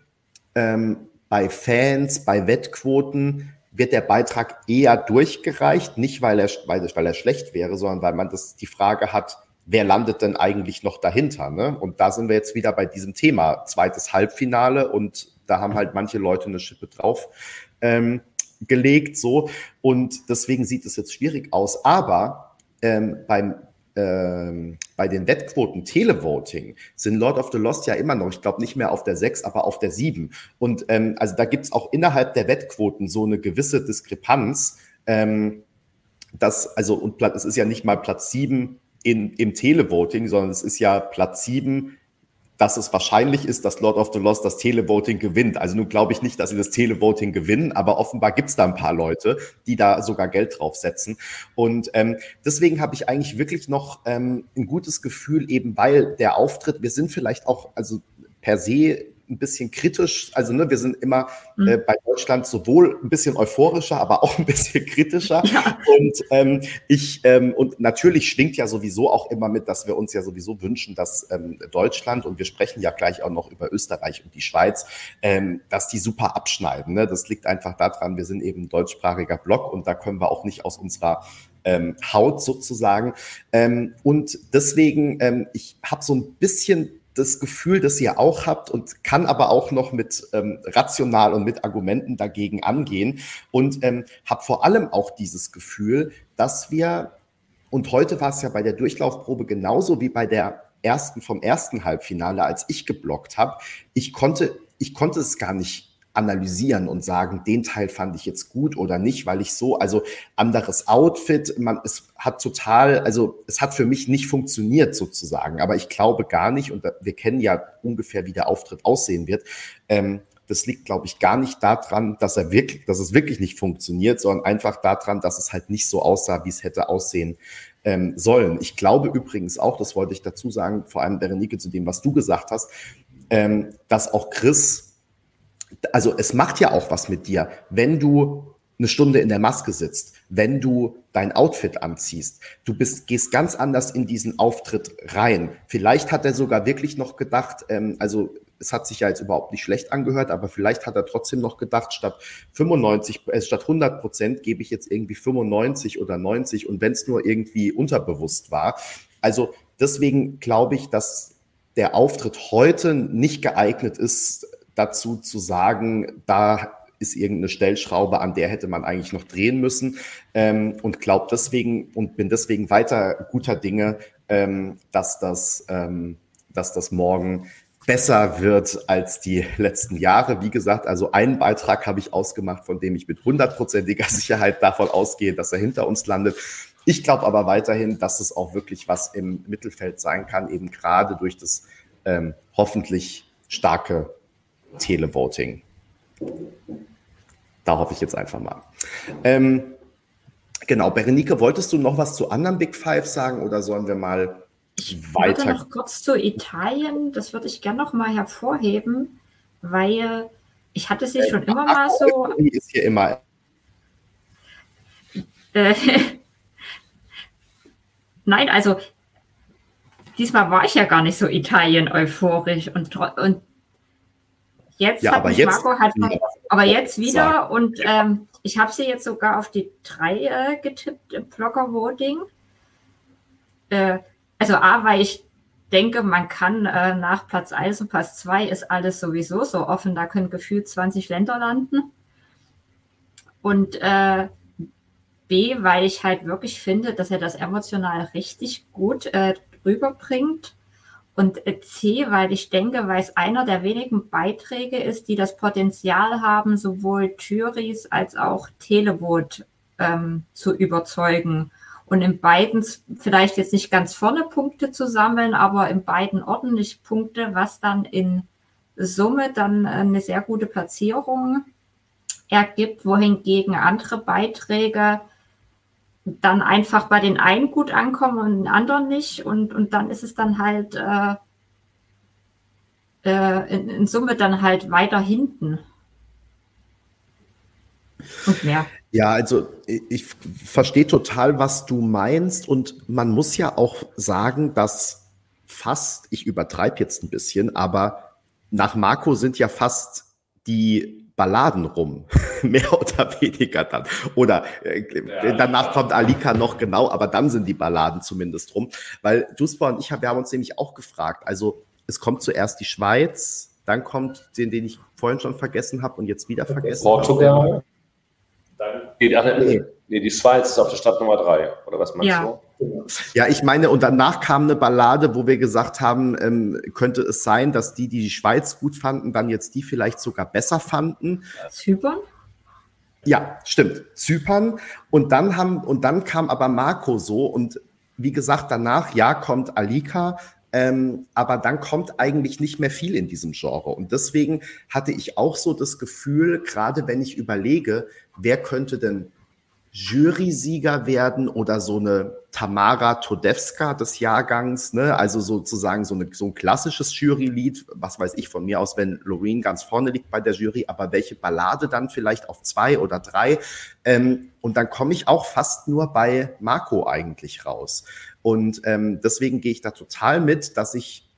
ähm, bei Fans, bei Wettquoten, wird der Beitrag eher durchgereicht, nicht weil er, weil, weil er schlecht wäre, sondern weil man das die Frage hat, wer landet denn eigentlich noch dahinter? Ne? Und da sind wir jetzt wieder bei diesem Thema, zweites Halbfinale und da haben halt manche Leute eine Schippe drauf ähm, gelegt, so. Und deswegen sieht es jetzt schwierig aus. Aber ähm, beim ähm, bei den Wettquoten Televoting sind Lord of the Lost ja immer noch, ich glaube nicht mehr auf der 6, aber auf der 7. Und ähm, also da gibt es auch innerhalb der Wettquoten so eine gewisse Diskrepanz. Ähm, dass, also, und es ist ja nicht mal Platz 7 in, im Televoting, sondern es ist ja Platz 7 dass es wahrscheinlich ist, dass Lord of the Lost das Televoting gewinnt. Also nun glaube ich nicht, dass sie das Televoting gewinnen, aber offenbar gibt es da ein paar Leute, die da sogar Geld draufsetzen. Und ähm, deswegen habe ich eigentlich wirklich noch ähm, ein gutes Gefühl, eben weil der Auftritt, wir sind vielleicht auch, also per se ein bisschen kritisch. Also ne, wir sind immer mhm. äh, bei Deutschland sowohl ein bisschen euphorischer, aber auch ein bisschen kritischer. Ja. Und ähm, ich ähm, und natürlich schwingt ja sowieso auch immer mit, dass wir uns ja sowieso wünschen, dass ähm, Deutschland und wir sprechen ja gleich auch noch über Österreich und die Schweiz, ähm, dass die super abschneiden. Ne? Das liegt einfach daran, wir sind eben ein deutschsprachiger Block und da können wir auch nicht aus unserer ähm, Haut sozusagen. Ähm, und deswegen, ähm, ich habe so ein bisschen das Gefühl, das ihr auch habt und kann aber auch noch mit ähm, rational und mit Argumenten dagegen angehen. Und ähm, habe vor allem auch dieses Gefühl, dass wir, und heute war es ja bei der Durchlaufprobe genauso wie bei der ersten vom ersten Halbfinale, als ich geblockt habe, ich konnte, ich konnte es gar nicht analysieren und sagen, den Teil fand ich jetzt gut oder nicht, weil ich so, also anderes Outfit, man, es hat total, also es hat für mich nicht funktioniert sozusagen, aber ich glaube gar nicht, und wir kennen ja ungefähr, wie der Auftritt aussehen wird, ähm, das liegt, glaube ich, gar nicht daran, dass er wirklich, dass es wirklich nicht funktioniert, sondern einfach daran, dass es halt nicht so aussah, wie es hätte aussehen ähm, sollen. Ich glaube übrigens auch, das wollte ich dazu sagen, vor allem Berenike zu dem, was du gesagt hast, ähm, dass auch Chris also es macht ja auch was mit dir, wenn du eine Stunde in der Maske sitzt, wenn du dein Outfit anziehst. Du bist, gehst ganz anders in diesen Auftritt rein. Vielleicht hat er sogar wirklich noch gedacht, ähm, also es hat sich ja jetzt überhaupt nicht schlecht angehört, aber vielleicht hat er trotzdem noch gedacht, statt 95, äh, statt 100 Prozent gebe ich jetzt irgendwie 95 oder 90 und wenn es nur irgendwie unterbewusst war. Also deswegen glaube ich, dass der Auftritt heute nicht geeignet ist, dazu zu sagen, da ist irgendeine Stellschraube, an der hätte man eigentlich noch drehen müssen ähm, und glaube deswegen und bin deswegen weiter guter Dinge, ähm, dass das, ähm, dass das morgen besser wird als die letzten Jahre. Wie gesagt, also einen Beitrag habe ich ausgemacht, von dem ich mit hundertprozentiger Sicherheit davon ausgehe, dass er hinter uns landet. Ich glaube aber weiterhin, dass es auch wirklich was im Mittelfeld sein kann, eben gerade durch das ähm, hoffentlich starke Televoting. Da hoffe ich jetzt einfach mal. Ähm, genau, Berenike, wolltest du noch was zu anderen Big Five sagen oder sollen wir mal ich weiter? Ich noch kurz zu Italien, das würde ich gerne noch mal hervorheben, weil ich hatte sie schon immer mal so. Ist hier immer. Äh, Nein, also diesmal war ich ja gar nicht so Italien euphorisch und, und Jetzt ja, hat mich jetzt, Marco hat, aber jetzt wieder und ähm, ich habe sie jetzt sogar auf die drei äh, getippt im Blogger Voting. Äh, also A, weil ich denke, man kann äh, nach Platz 1 und Platz 2 ist alles sowieso so offen, da können gefühlt 20 Länder landen. Und äh, B, weil ich halt wirklich finde, dass er das emotional richtig gut äh, rüberbringt. Und C, weil ich denke, weil es einer der wenigen Beiträge ist, die das Potenzial haben, sowohl Juries als auch Televot ähm, zu überzeugen. Und in beiden vielleicht jetzt nicht ganz vorne Punkte zu sammeln, aber in beiden ordentlich Punkte, was dann in Summe dann eine sehr gute Platzierung ergibt, wohingegen andere Beiträge dann einfach bei den einen gut ankommen und den anderen nicht. Und, und dann ist es dann halt äh, äh, in, in Summe dann halt weiter hinten. Und mehr. Ja, also ich, ich verstehe total, was du meinst. Und man muss ja auch sagen, dass fast, ich übertreibe jetzt ein bisschen, aber nach Marco sind ja fast die Balladen rum, mehr oder weniger dann. Oder äh, ja, danach kommt Alika noch genau, aber dann sind die Balladen zumindest rum. Weil Duspa und ich, wir haben uns nämlich auch gefragt, also es kommt zuerst die Schweiz, dann kommt den, den ich vorhin schon vergessen habe und jetzt wieder vergessen Portugal. Habe. Dann, nee, nee. nee, die Schweiz ist auf der Stadt Nummer drei, oder was meinst ja. du? Ja, ich meine, und danach kam eine Ballade, wo wir gesagt haben, ähm, könnte es sein, dass die, die die Schweiz gut fanden, dann jetzt die vielleicht sogar besser fanden. Zypern? Ja, stimmt. Zypern. Und dann haben, und dann kam aber Marco so und wie gesagt, danach, ja, kommt Alika, ähm, aber dann kommt eigentlich nicht mehr viel in diesem Genre. Und deswegen hatte ich auch so das Gefühl, gerade wenn ich überlege, wer könnte denn Jury-Sieger werden oder so eine Tamara Todewska des Jahrgangs, ne? also sozusagen so, eine, so ein klassisches Jury-Lied, was weiß ich von mir aus, wenn Loreen ganz vorne liegt bei der Jury, aber welche Ballade dann vielleicht auf zwei oder drei. Ähm, und dann komme ich auch fast nur bei Marco eigentlich raus. Und ähm, deswegen gehe ich da total mit, dass ich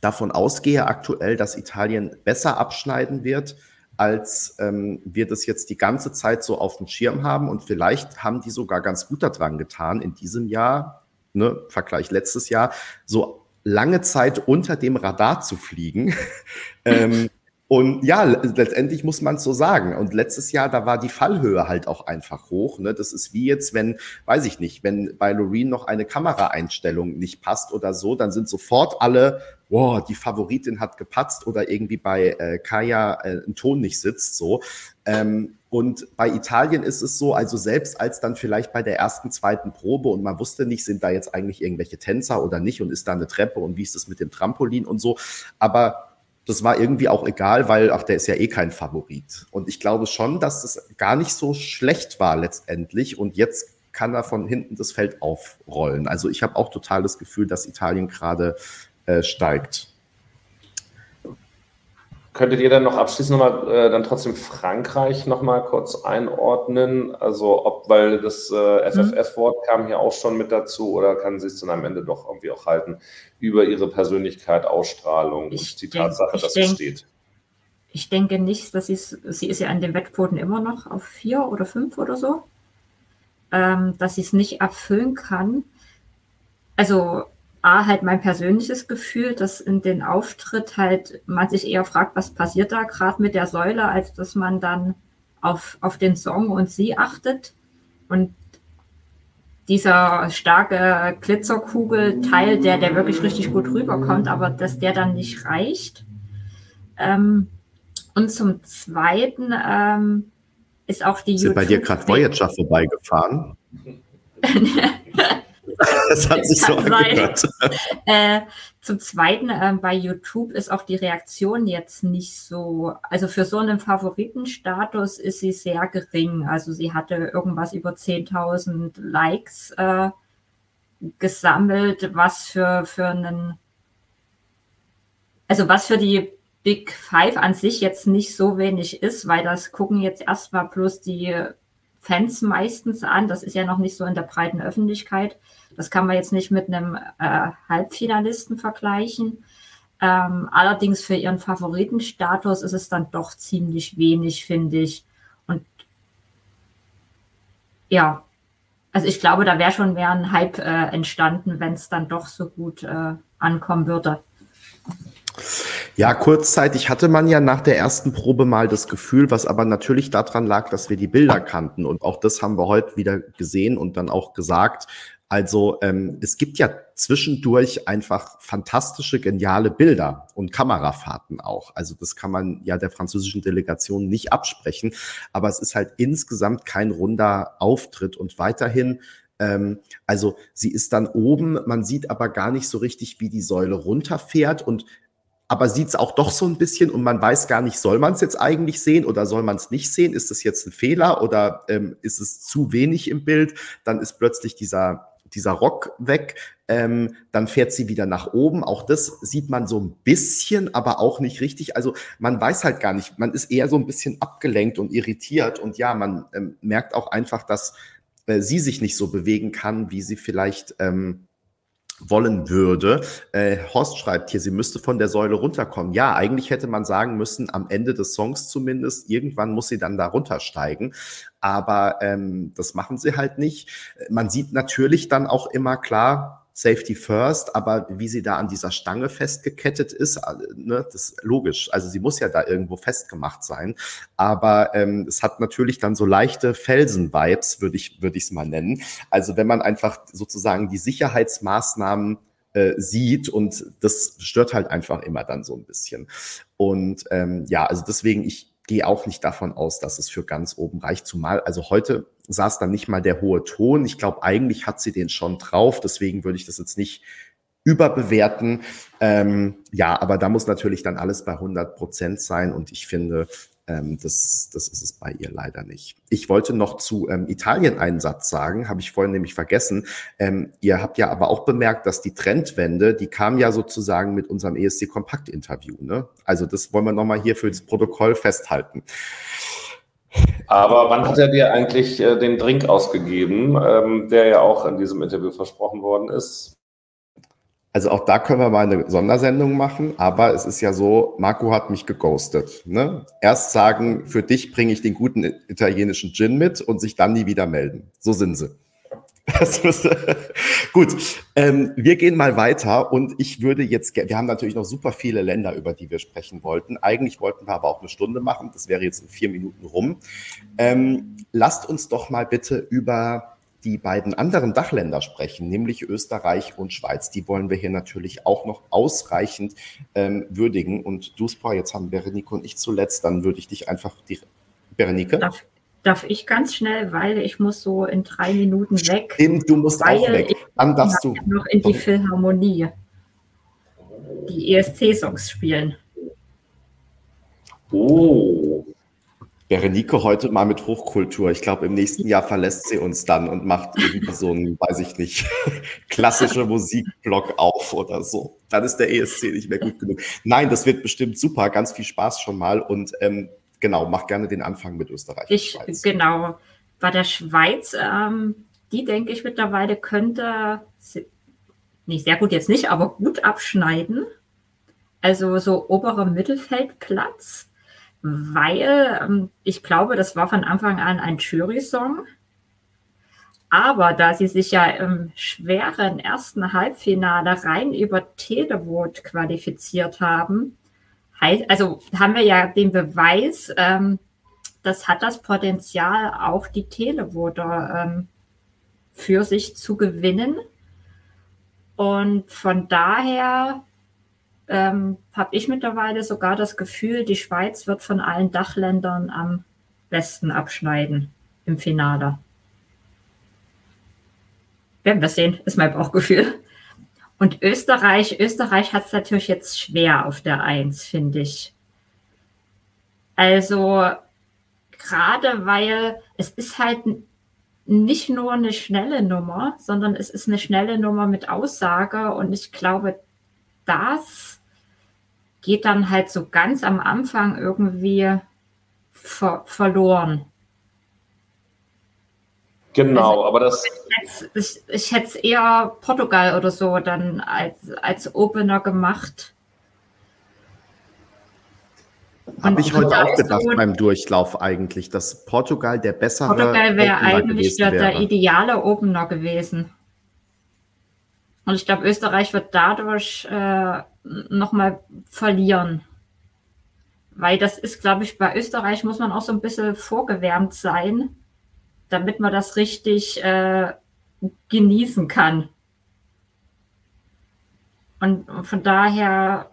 davon ausgehe aktuell, dass Italien besser abschneiden wird, als ähm, wir das jetzt die ganze Zeit so auf dem Schirm haben. Und vielleicht haben die sogar ganz gut daran getan, in diesem Jahr, ne, Vergleich letztes Jahr, so lange Zeit unter dem Radar zu fliegen. ähm, und ja, letztendlich muss man es so sagen. Und letztes Jahr, da war die Fallhöhe halt auch einfach hoch. Ne? Das ist wie jetzt, wenn, weiß ich nicht, wenn bei Loreen noch eine Kameraeinstellung nicht passt oder so, dann sind sofort alle, wow, die Favoritin hat gepatzt oder irgendwie bei äh, Kaya äh, ein Ton nicht sitzt, so. Ähm, und bei Italien ist es so, also selbst als dann vielleicht bei der ersten, zweiten Probe und man wusste nicht, sind da jetzt eigentlich irgendwelche Tänzer oder nicht und ist da eine Treppe und wie ist es mit dem Trampolin und so. Aber das war irgendwie auch egal, weil, ach, der ist ja eh kein Favorit. Und ich glaube schon, dass das gar nicht so schlecht war letztendlich. Und jetzt kann er von hinten das Feld aufrollen. Also ich habe auch total das Gefühl, dass Italien gerade äh, steigt. Könntet ihr dann noch abschließend nochmal äh, dann trotzdem Frankreich nochmal kurz einordnen? Also ob, weil das äh, FFF-Wort kam hier auch schon mit dazu oder kann sie es dann am Ende doch irgendwie auch halten über ihre Persönlichkeit, Ausstrahlung ich und die denk, Tatsache, dass denk, sie steht? Ich denke nicht, dass sie sie ist ja an den Wettquoten immer noch auf vier oder fünf oder so, ähm, dass sie es nicht erfüllen kann. Also A, halt mein persönliches Gefühl, dass in den Auftritt halt man sich eher fragt, was passiert da gerade mit der Säule, als dass man dann auf, auf den Song und sie achtet. Und dieser starke Glitzerkugelteil, der, der wirklich richtig gut rüberkommt, aber dass der dann nicht reicht. Ähm, und zum Zweiten ähm, ist auch die Sind YouTube bei dir gerade Voyager vorbeigefahren? das hat sich so angehört. Äh, zum Zweiten, äh, bei YouTube ist auch die Reaktion jetzt nicht so, also für so einen Favoritenstatus ist sie sehr gering. Also sie hatte irgendwas über 10.000 Likes äh, gesammelt, was für, für einen, also was für die Big Five an sich jetzt nicht so wenig ist, weil das gucken jetzt erstmal bloß die Fans meistens an. Das ist ja noch nicht so in der breiten Öffentlichkeit. Das kann man jetzt nicht mit einem äh, Halbfinalisten vergleichen. Ähm, allerdings für ihren Favoritenstatus ist es dann doch ziemlich wenig, finde ich. Und ja, also ich glaube, da wäre schon mehr ein Hype äh, entstanden, wenn es dann doch so gut äh, ankommen würde. Ja, kurzzeitig hatte man ja nach der ersten Probe mal das Gefühl, was aber natürlich daran lag, dass wir die Bilder kannten. Und auch das haben wir heute wieder gesehen und dann auch gesagt. Also ähm, es gibt ja zwischendurch einfach fantastische, geniale Bilder und Kamerafahrten auch. Also das kann man ja der französischen Delegation nicht absprechen. Aber es ist halt insgesamt kein runder Auftritt und weiterhin ähm, also sie ist dann oben, man sieht aber gar nicht so richtig, wie die Säule runterfährt und aber sieht es auch doch so ein bisschen und man weiß gar nicht, soll man es jetzt eigentlich sehen oder soll man es nicht sehen? Ist das jetzt ein Fehler oder ähm, ist es zu wenig im Bild? Dann ist plötzlich dieser, dieser Rock weg. Ähm, dann fährt sie wieder nach oben. Auch das sieht man so ein bisschen, aber auch nicht richtig. Also man weiß halt gar nicht. Man ist eher so ein bisschen abgelenkt und irritiert. Und ja, man ähm, merkt auch einfach, dass äh, sie sich nicht so bewegen kann, wie sie vielleicht ähm, wollen würde. Äh, Horst schreibt hier, sie müsste von der Säule runterkommen. Ja, eigentlich hätte man sagen müssen, am Ende des Songs zumindest, irgendwann muss sie dann da runtersteigen. Aber ähm, das machen sie halt nicht. Man sieht natürlich dann auch immer klar, Safety First, aber wie sie da an dieser Stange festgekettet ist, äh, ne, das ist logisch. Also sie muss ja da irgendwo festgemacht sein. Aber ähm, es hat natürlich dann so leichte Felsen-Vibes, würde ich es mal nennen. Also wenn man einfach sozusagen die Sicherheitsmaßnahmen äh, sieht und das stört halt einfach immer dann so ein bisschen. Und ähm, ja, also deswegen ich gehe auch nicht davon aus, dass es für ganz oben reicht. Zumal, also heute saß dann nicht mal der hohe Ton. Ich glaube, eigentlich hat sie den schon drauf. Deswegen würde ich das jetzt nicht überbewerten. Ähm, ja, aber da muss natürlich dann alles bei 100 Prozent sein. Und ich finde, ähm, das, das ist es bei ihr leider nicht. Ich wollte noch zu ähm, Italien einen Satz sagen, habe ich vorhin nämlich vergessen. Ähm, ihr habt ja aber auch bemerkt, dass die Trendwende, die kam ja sozusagen mit unserem ESC-Kompakt-Interview. Ne? Also das wollen wir nochmal hier für das Protokoll festhalten. Aber wann hat er dir eigentlich äh, den Drink ausgegeben, ähm, der ja auch in diesem Interview versprochen worden ist? Also auch da können wir mal eine Sondersendung machen, aber es ist ja so, Marco hat mich geghostet. Ne? Erst sagen, für dich bringe ich den guten italienischen Gin mit und sich dann nie wieder melden. So sind sie. Gut, ähm, wir gehen mal weiter und ich würde jetzt, wir haben natürlich noch super viele Länder, über die wir sprechen wollten. Eigentlich wollten wir aber auch eine Stunde machen, das wäre jetzt in vier Minuten rum. Ähm, lasst uns doch mal bitte über die beiden anderen Dachländer sprechen, nämlich Österreich und Schweiz. Die wollen wir hier natürlich auch noch ausreichend ähm, würdigen. Und Duspa, jetzt haben Berenike und ich zuletzt, dann würde ich dich einfach die Berenike. Darf, darf ich ganz schnell, weil ich muss so in drei Minuten weg. Stimmt, du musst auch weg. Dann darfst du noch in die Philharmonie die ESC-Songs spielen. Oh. Berenike heute mal mit Hochkultur. Ich glaube, im nächsten Jahr verlässt sie uns dann und macht irgendwie so einen, weiß ich nicht, klassische Musikblock auf oder so. Dann ist der ESC nicht mehr gut genug. Nein, das wird bestimmt super. Ganz viel Spaß schon mal. Und ähm, genau, mach gerne den Anfang mit Österreich. Ich, genau. Bei der Schweiz, ähm, die denke ich mittlerweile könnte, nicht sehr gut jetzt nicht, aber gut abschneiden. Also so oberer Mittelfeldplatz weil ähm, ich glaube, das war von Anfang an ein Jury-Song. Aber da sie sich ja im schweren ersten Halbfinale rein über Televote qualifiziert haben, also haben wir ja den Beweis, ähm, das hat das Potenzial, auch die Televoter ähm, für sich zu gewinnen. Und von daher ähm, habe ich mittlerweile sogar das Gefühl, die Schweiz wird von allen Dachländern am besten abschneiden im Finale. Werden wir sehen, ist mein Bauchgefühl. Und Österreich, Österreich hat es natürlich jetzt schwer auf der Eins, finde ich. Also gerade weil es ist halt nicht nur eine schnelle Nummer, sondern es ist eine schnelle Nummer mit Aussage und ich glaube, das geht dann halt so ganz am Anfang irgendwie ver verloren. Genau, also, aber das. Ich, ich, ich hätte es eher Portugal oder so dann als, als Opener gemacht. Habe ich heute auch gedacht so, beim Durchlauf eigentlich, dass Portugal der bessere. Portugal wäre eigentlich der, der ideale Opener gewesen. Und ich glaube, Österreich wird dadurch äh, nochmal verlieren. Weil das ist, glaube ich, bei Österreich muss man auch so ein bisschen vorgewärmt sein, damit man das richtig äh, genießen kann. Und von daher,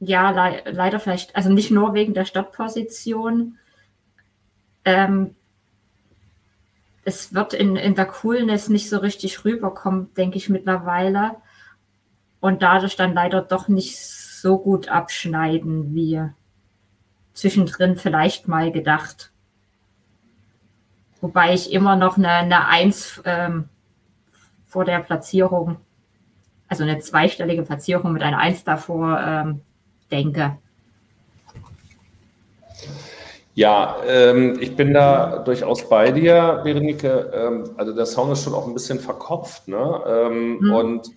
ja, le leider vielleicht, also nicht nur wegen der Stadtposition. Ähm, es wird in, in der Coolness nicht so richtig rüberkommen, denke ich mittlerweile und dadurch dann leider doch nicht so gut abschneiden wie zwischendrin vielleicht mal gedacht. Wobei ich immer noch eine, eine Eins ähm, vor der Platzierung, also eine zweistellige Platzierung mit einer Eins davor ähm, denke. Ja, ähm, ich bin da durchaus bei dir, Berenike. Ähm, also der Song ist schon auch ein bisschen verkopft, ne? Ähm, mhm. Und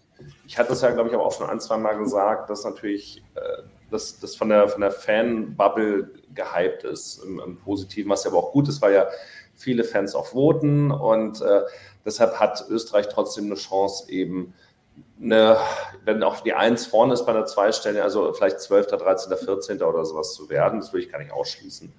ich hatte es ja, glaube ich, auch schon ein, zwei Mal gesagt, dass natürlich äh, das, das von der, von der Fan-Bubble gehypt ist, im, im, Positiven, was ja aber auch gut ist, weil ja viele Fans auch voten und äh, deshalb hat Österreich trotzdem eine Chance, eben eine, wenn auch die Eins vorne ist bei einer Zweistelle, also vielleicht 12., 13., 14. oder sowas zu werden, das will ich gar nicht ausschließen.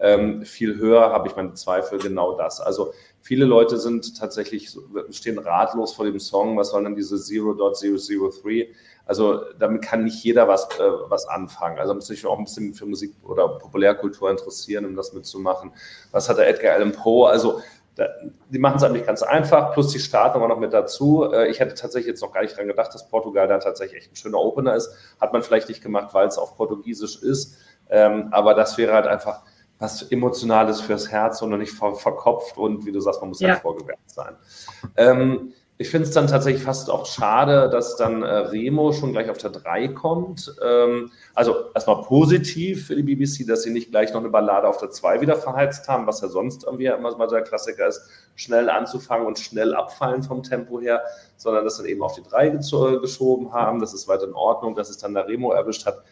Ähm, viel höher habe ich meine Zweifel, genau das. Also viele Leute sind tatsächlich, stehen ratlos vor dem Song, was soll denn diese 0.003? Also damit kann nicht jeder was, äh, was anfangen. Also muss sich auch ein bisschen für Musik oder Populärkultur interessieren, um das mitzumachen. Was hat der Edgar Allan Poe? Also die machen es eigentlich ganz einfach, plus die starten aber noch mit dazu. Äh, ich hätte tatsächlich jetzt noch gar nicht dran gedacht, dass Portugal da tatsächlich echt ein schöner Opener ist. Hat man vielleicht nicht gemacht, weil es auf Portugiesisch ist. Ähm, aber das wäre halt einfach was Emotionales fürs Herz und nicht ver verkopft und wie du sagst, man muss ja. halt vorgewärts sein. Ähm, ich finde es dann tatsächlich fast auch schade, dass dann äh, Remo schon gleich auf der 3 kommt. Ähm, also erstmal positiv für die BBC, dass sie nicht gleich noch eine Ballade auf der 2 wieder verheizt haben, was ja sonst irgendwie immer mal so der Klassiker ist, schnell anzufangen und schnell abfallen vom Tempo her, sondern dass dann eben auf die 3 geschoben haben. Das ist weiter in Ordnung, dass es dann der Remo erwischt hat.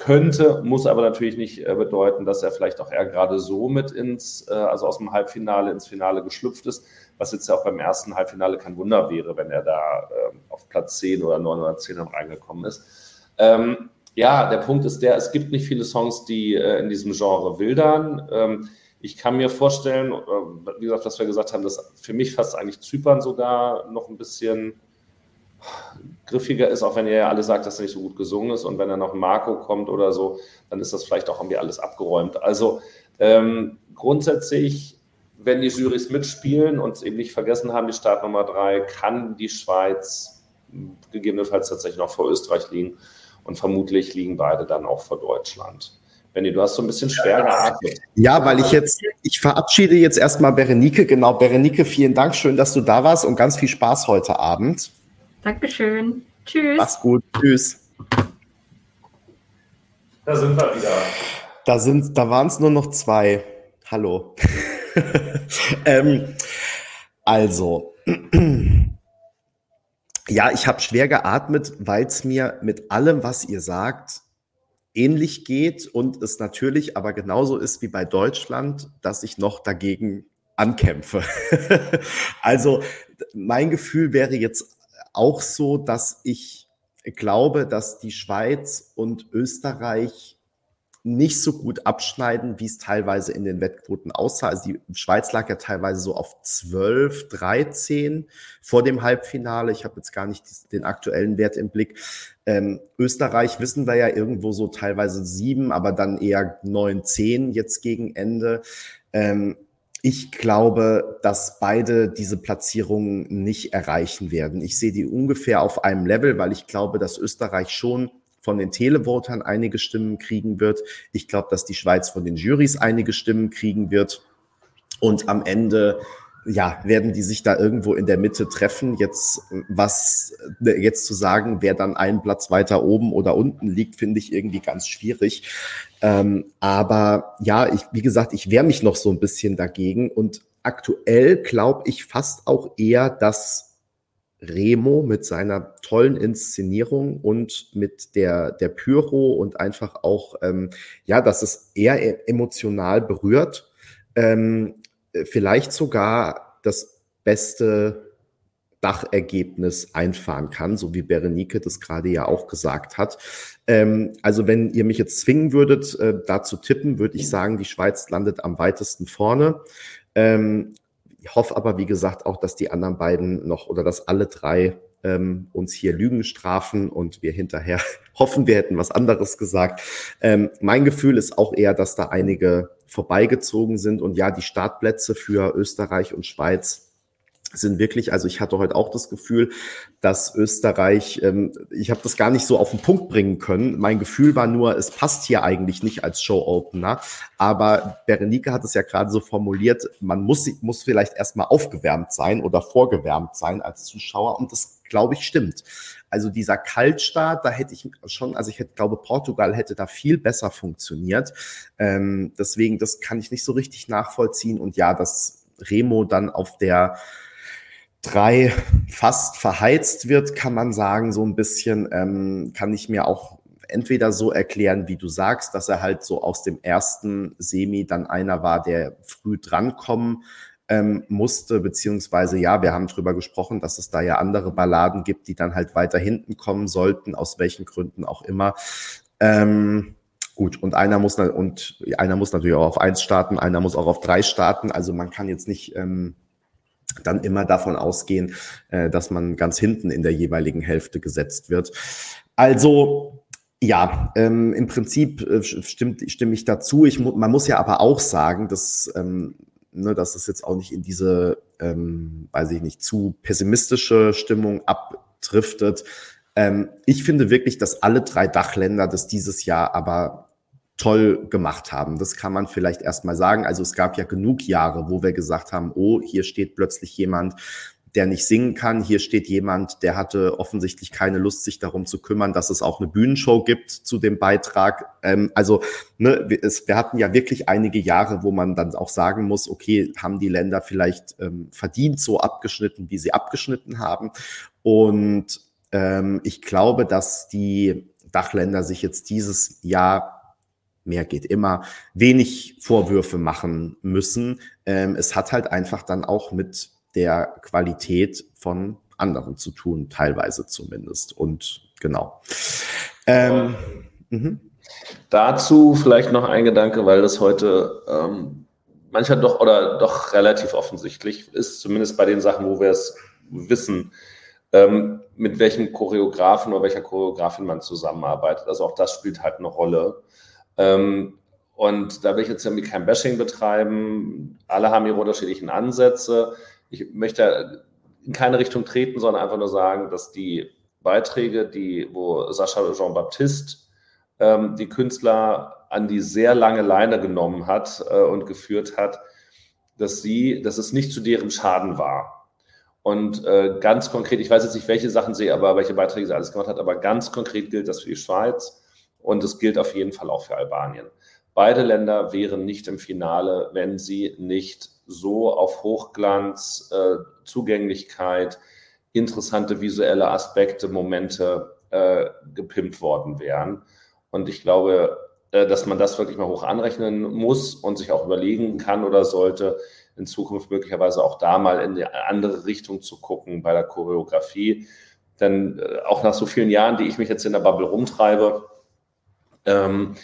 Könnte, muss aber natürlich nicht äh, bedeuten, dass er vielleicht auch eher gerade so mit ins, äh, also aus dem Halbfinale ins Finale geschlüpft ist, was jetzt ja auch beim ersten Halbfinale kein Wunder wäre, wenn er da ähm, auf Platz 10 oder 9 oder 10 reingekommen ist. Ähm, ja, der Punkt ist der, es gibt nicht viele Songs, die äh, in diesem Genre wildern. Ähm, ich kann mir vorstellen, wie gesagt, was wir gesagt haben, dass für mich fast eigentlich Zypern sogar noch ein bisschen griffiger ist, auch wenn ihr ja alle sagt, dass er nicht so gut gesungen ist und wenn dann noch Marco kommt oder so, dann ist das vielleicht auch irgendwie alles abgeräumt. Also ähm, grundsätzlich, wenn die Jurys mitspielen und eben nicht vergessen haben, die Startnummer drei, kann die Schweiz gegebenenfalls tatsächlich noch vor Österreich liegen und vermutlich liegen beide dann auch vor Deutschland. Benny, du hast so ein bisschen schwer geatmet. Ja, weil ich jetzt, ich verabschiede jetzt erstmal Berenike. Genau, Berenike, vielen Dank. Schön, dass du da warst und ganz viel Spaß heute Abend. Dankeschön. Tschüss. Mach's gut. Tschüss. Da sind wir wieder. Da, sind, da waren es nur noch zwei. Hallo. ähm, also, ja, ich habe schwer geatmet, weil es mir mit allem, was ihr sagt, ähnlich geht und es natürlich aber genauso ist wie bei Deutschland, dass ich noch dagegen ankämpfe. also mein Gefühl wäre jetzt auch so, dass ich glaube, dass die Schweiz und Österreich nicht so gut abschneiden, wie es teilweise in den Wettquoten aussah. Also die Schweiz lag ja teilweise so auf 12, 13 vor dem Halbfinale. Ich habe jetzt gar nicht den aktuellen Wert im Blick. Ähm, Österreich wissen wir ja irgendwo so teilweise sieben, aber dann eher neun, zehn jetzt gegen Ende. Ähm, ich glaube, dass beide diese Platzierungen nicht erreichen werden. Ich sehe die ungefähr auf einem Level, weil ich glaube, dass Österreich schon von den Televotern einige Stimmen kriegen wird. Ich glaube, dass die Schweiz von den Jurys einige Stimmen kriegen wird. Und am Ende ja, werden die sich da irgendwo in der Mitte treffen. Jetzt was jetzt zu sagen, wer dann einen Platz weiter oben oder unten liegt, finde ich irgendwie ganz schwierig. Ähm, aber ja, ich, wie gesagt, ich wehre mich noch so ein bisschen dagegen und aktuell glaube ich fast auch eher, dass Remo mit seiner tollen Inszenierung und mit der, der Pyro und einfach auch, ähm, ja, dass es eher e-, emotional berührt. Ähm, äh, vielleicht sogar das beste Dachergebnis einfahren kann, so wie Berenike das gerade ja auch gesagt hat. Ähm, also wenn ihr mich jetzt zwingen würdet, äh, da zu tippen, würde ich sagen, die Schweiz landet am weitesten vorne. Ähm, ich hoffe aber, wie gesagt, auch, dass die anderen beiden noch oder dass alle drei ähm, uns hier Lügen strafen und wir hinterher hoffen, wir hätten was anderes gesagt. Ähm, mein Gefühl ist auch eher, dass da einige vorbeigezogen sind. Und ja, die Startplätze für Österreich und Schweiz sind wirklich, also ich hatte heute auch das Gefühl, dass Österreich, ähm, ich habe das gar nicht so auf den Punkt bringen können. Mein Gefühl war nur, es passt hier eigentlich nicht als Show-Opener. Aber Berenike hat es ja gerade so formuliert, man muss, muss vielleicht erstmal aufgewärmt sein oder vorgewärmt sein als Zuschauer. Und das, glaube ich, stimmt. Also dieser Kaltstart, da hätte ich schon, also ich hätte, glaube, Portugal hätte da viel besser funktioniert. Ähm, deswegen, das kann ich nicht so richtig nachvollziehen. Und ja, dass Remo dann auf der drei fast verheizt wird, kann man sagen, so ein bisschen, ähm, kann ich mir auch entweder so erklären, wie du sagst, dass er halt so aus dem ersten Semi dann einer war, der früh drankommen ähm, musste, beziehungsweise ja, wir haben drüber gesprochen, dass es da ja andere Balladen gibt, die dann halt weiter hinten kommen sollten, aus welchen Gründen auch immer. Ähm, gut, und einer muss und einer muss natürlich auch auf eins starten, einer muss auch auf drei starten. Also man kann jetzt nicht ähm, dann immer davon ausgehen, äh, dass man ganz hinten in der jeweiligen Hälfte gesetzt wird. Also ja, ähm, im Prinzip äh, stimmt, stimme ich dazu. Ich, man muss ja aber auch sagen, dass, ähm, ne, dass es jetzt auch nicht in diese, ähm, weiß ich nicht, zu pessimistische Stimmung abdriftet. Ähm, ich finde wirklich, dass alle drei Dachländer das dieses Jahr aber toll gemacht haben. Das kann man vielleicht erstmal sagen. Also es gab ja genug Jahre, wo wir gesagt haben, oh, hier steht plötzlich jemand, der nicht singen kann. Hier steht jemand, der hatte offensichtlich keine Lust, sich darum zu kümmern, dass es auch eine Bühnenshow gibt zu dem Beitrag. Ähm, also ne, es, wir hatten ja wirklich einige Jahre, wo man dann auch sagen muss, okay, haben die Länder vielleicht ähm, verdient so abgeschnitten, wie sie abgeschnitten haben. Und ähm, ich glaube, dass die Dachländer sich jetzt dieses Jahr mehr geht immer, wenig Vorwürfe machen müssen. Ähm, es hat halt einfach dann auch mit der Qualität von anderen zu tun, teilweise zumindest. Und genau. Ähm, mhm. Dazu vielleicht noch ein Gedanke, weil das heute ähm, mancher doch oder doch relativ offensichtlich ist, zumindest bei den Sachen, wo wir es wissen, ähm, mit welchem Choreografen oder welcher Choreografin man zusammenarbeitet. Also auch das spielt halt eine Rolle. Ähm, und da will ich jetzt irgendwie kein Bashing betreiben. Alle haben ihre unterschiedlichen Ansätze. Ich möchte in keine Richtung treten, sondern einfach nur sagen, dass die Beiträge, die, wo Sascha Jean-Baptiste ähm, die Künstler an die sehr lange Leine genommen hat äh, und geführt hat, dass sie, dass es nicht zu deren Schaden war. Und äh, ganz konkret, ich weiß jetzt nicht, welche Sachen sie, aber welche Beiträge sie alles gemacht hat, aber ganz konkret gilt das für die Schweiz. Und es gilt auf jeden Fall auch für Albanien. Beide Länder wären nicht im Finale, wenn sie nicht so auf Hochglanz, äh, Zugänglichkeit, interessante visuelle Aspekte, Momente äh, gepimpt worden wären. Und ich glaube, äh, dass man das wirklich mal hoch anrechnen muss und sich auch überlegen kann oder sollte, in Zukunft möglicherweise auch da mal in eine andere Richtung zu gucken bei der Choreografie. Denn äh, auch nach so vielen Jahren, die ich mich jetzt in der Bubble rumtreibe, ähm,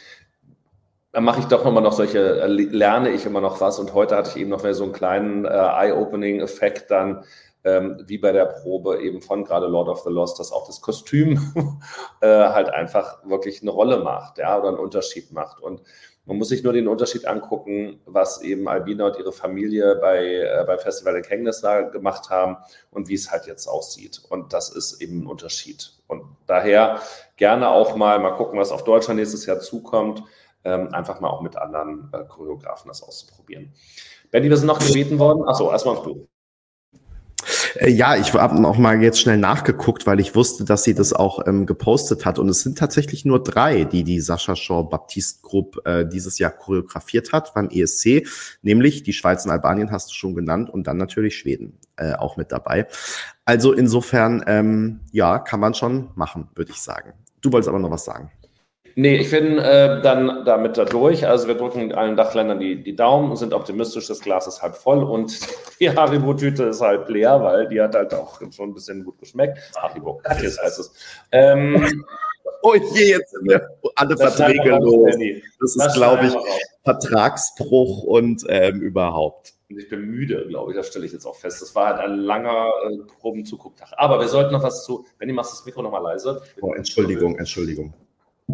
mache ich doch immer noch solche, äh, lerne ich immer noch was. Und heute hatte ich eben noch mehr so einen kleinen äh, Eye-Opening-Effekt dann, ähm, wie bei der Probe eben von gerade Lord of the Lost, dass auch das Kostüm äh, halt einfach wirklich eine Rolle macht, ja, oder einen Unterschied macht. Und man muss sich nur den Unterschied angucken, was eben Albina und ihre Familie bei, äh, beim Festival in Kängnis gemacht haben und wie es halt jetzt aussieht. Und das ist eben ein Unterschied. Und daher gerne auch mal, mal gucken, was auf Deutschland nächstes Jahr zukommt. Ähm, einfach mal auch mit anderen äh, Choreografen das auszuprobieren. Benny, wir sind noch gebeten worden. Achso, erstmal du. Äh, ja, ich habe noch mal jetzt schnell nachgeguckt, weil ich wusste, dass sie das auch ähm, gepostet hat. Und es sind tatsächlich nur drei, die die Sascha Shaw Baptiste Group äh, dieses Jahr choreografiert hat beim ESC, nämlich die Schweiz und Albanien hast du schon genannt und dann natürlich Schweden äh, auch mit dabei. Also insofern, ähm, ja, kann man schon machen, würde ich sagen. Du wolltest aber noch was sagen. Nee, ich bin äh, dann damit da durch. Also wir drücken allen Dachländern die, die Daumen und sind optimistisch, das Glas ist halb voll und die Haribo-Tüte ist halb leer, weil die hat halt auch schon ein bisschen gut geschmeckt. Haribo, jetzt heißt es. Ähm, oh je, jetzt sind wir alle Verträge los. Das ist, glaube ich, Vertragsbruch und ähm, überhaupt. Ich bin müde, glaube ich, das stelle ich jetzt auch fest. Das war halt ein langer äh, Probenzugucktag. Aber wir sollten noch was zu. Benny, machst das Mikro nochmal leise. Oh, Entschuldigung, Entschuldigung.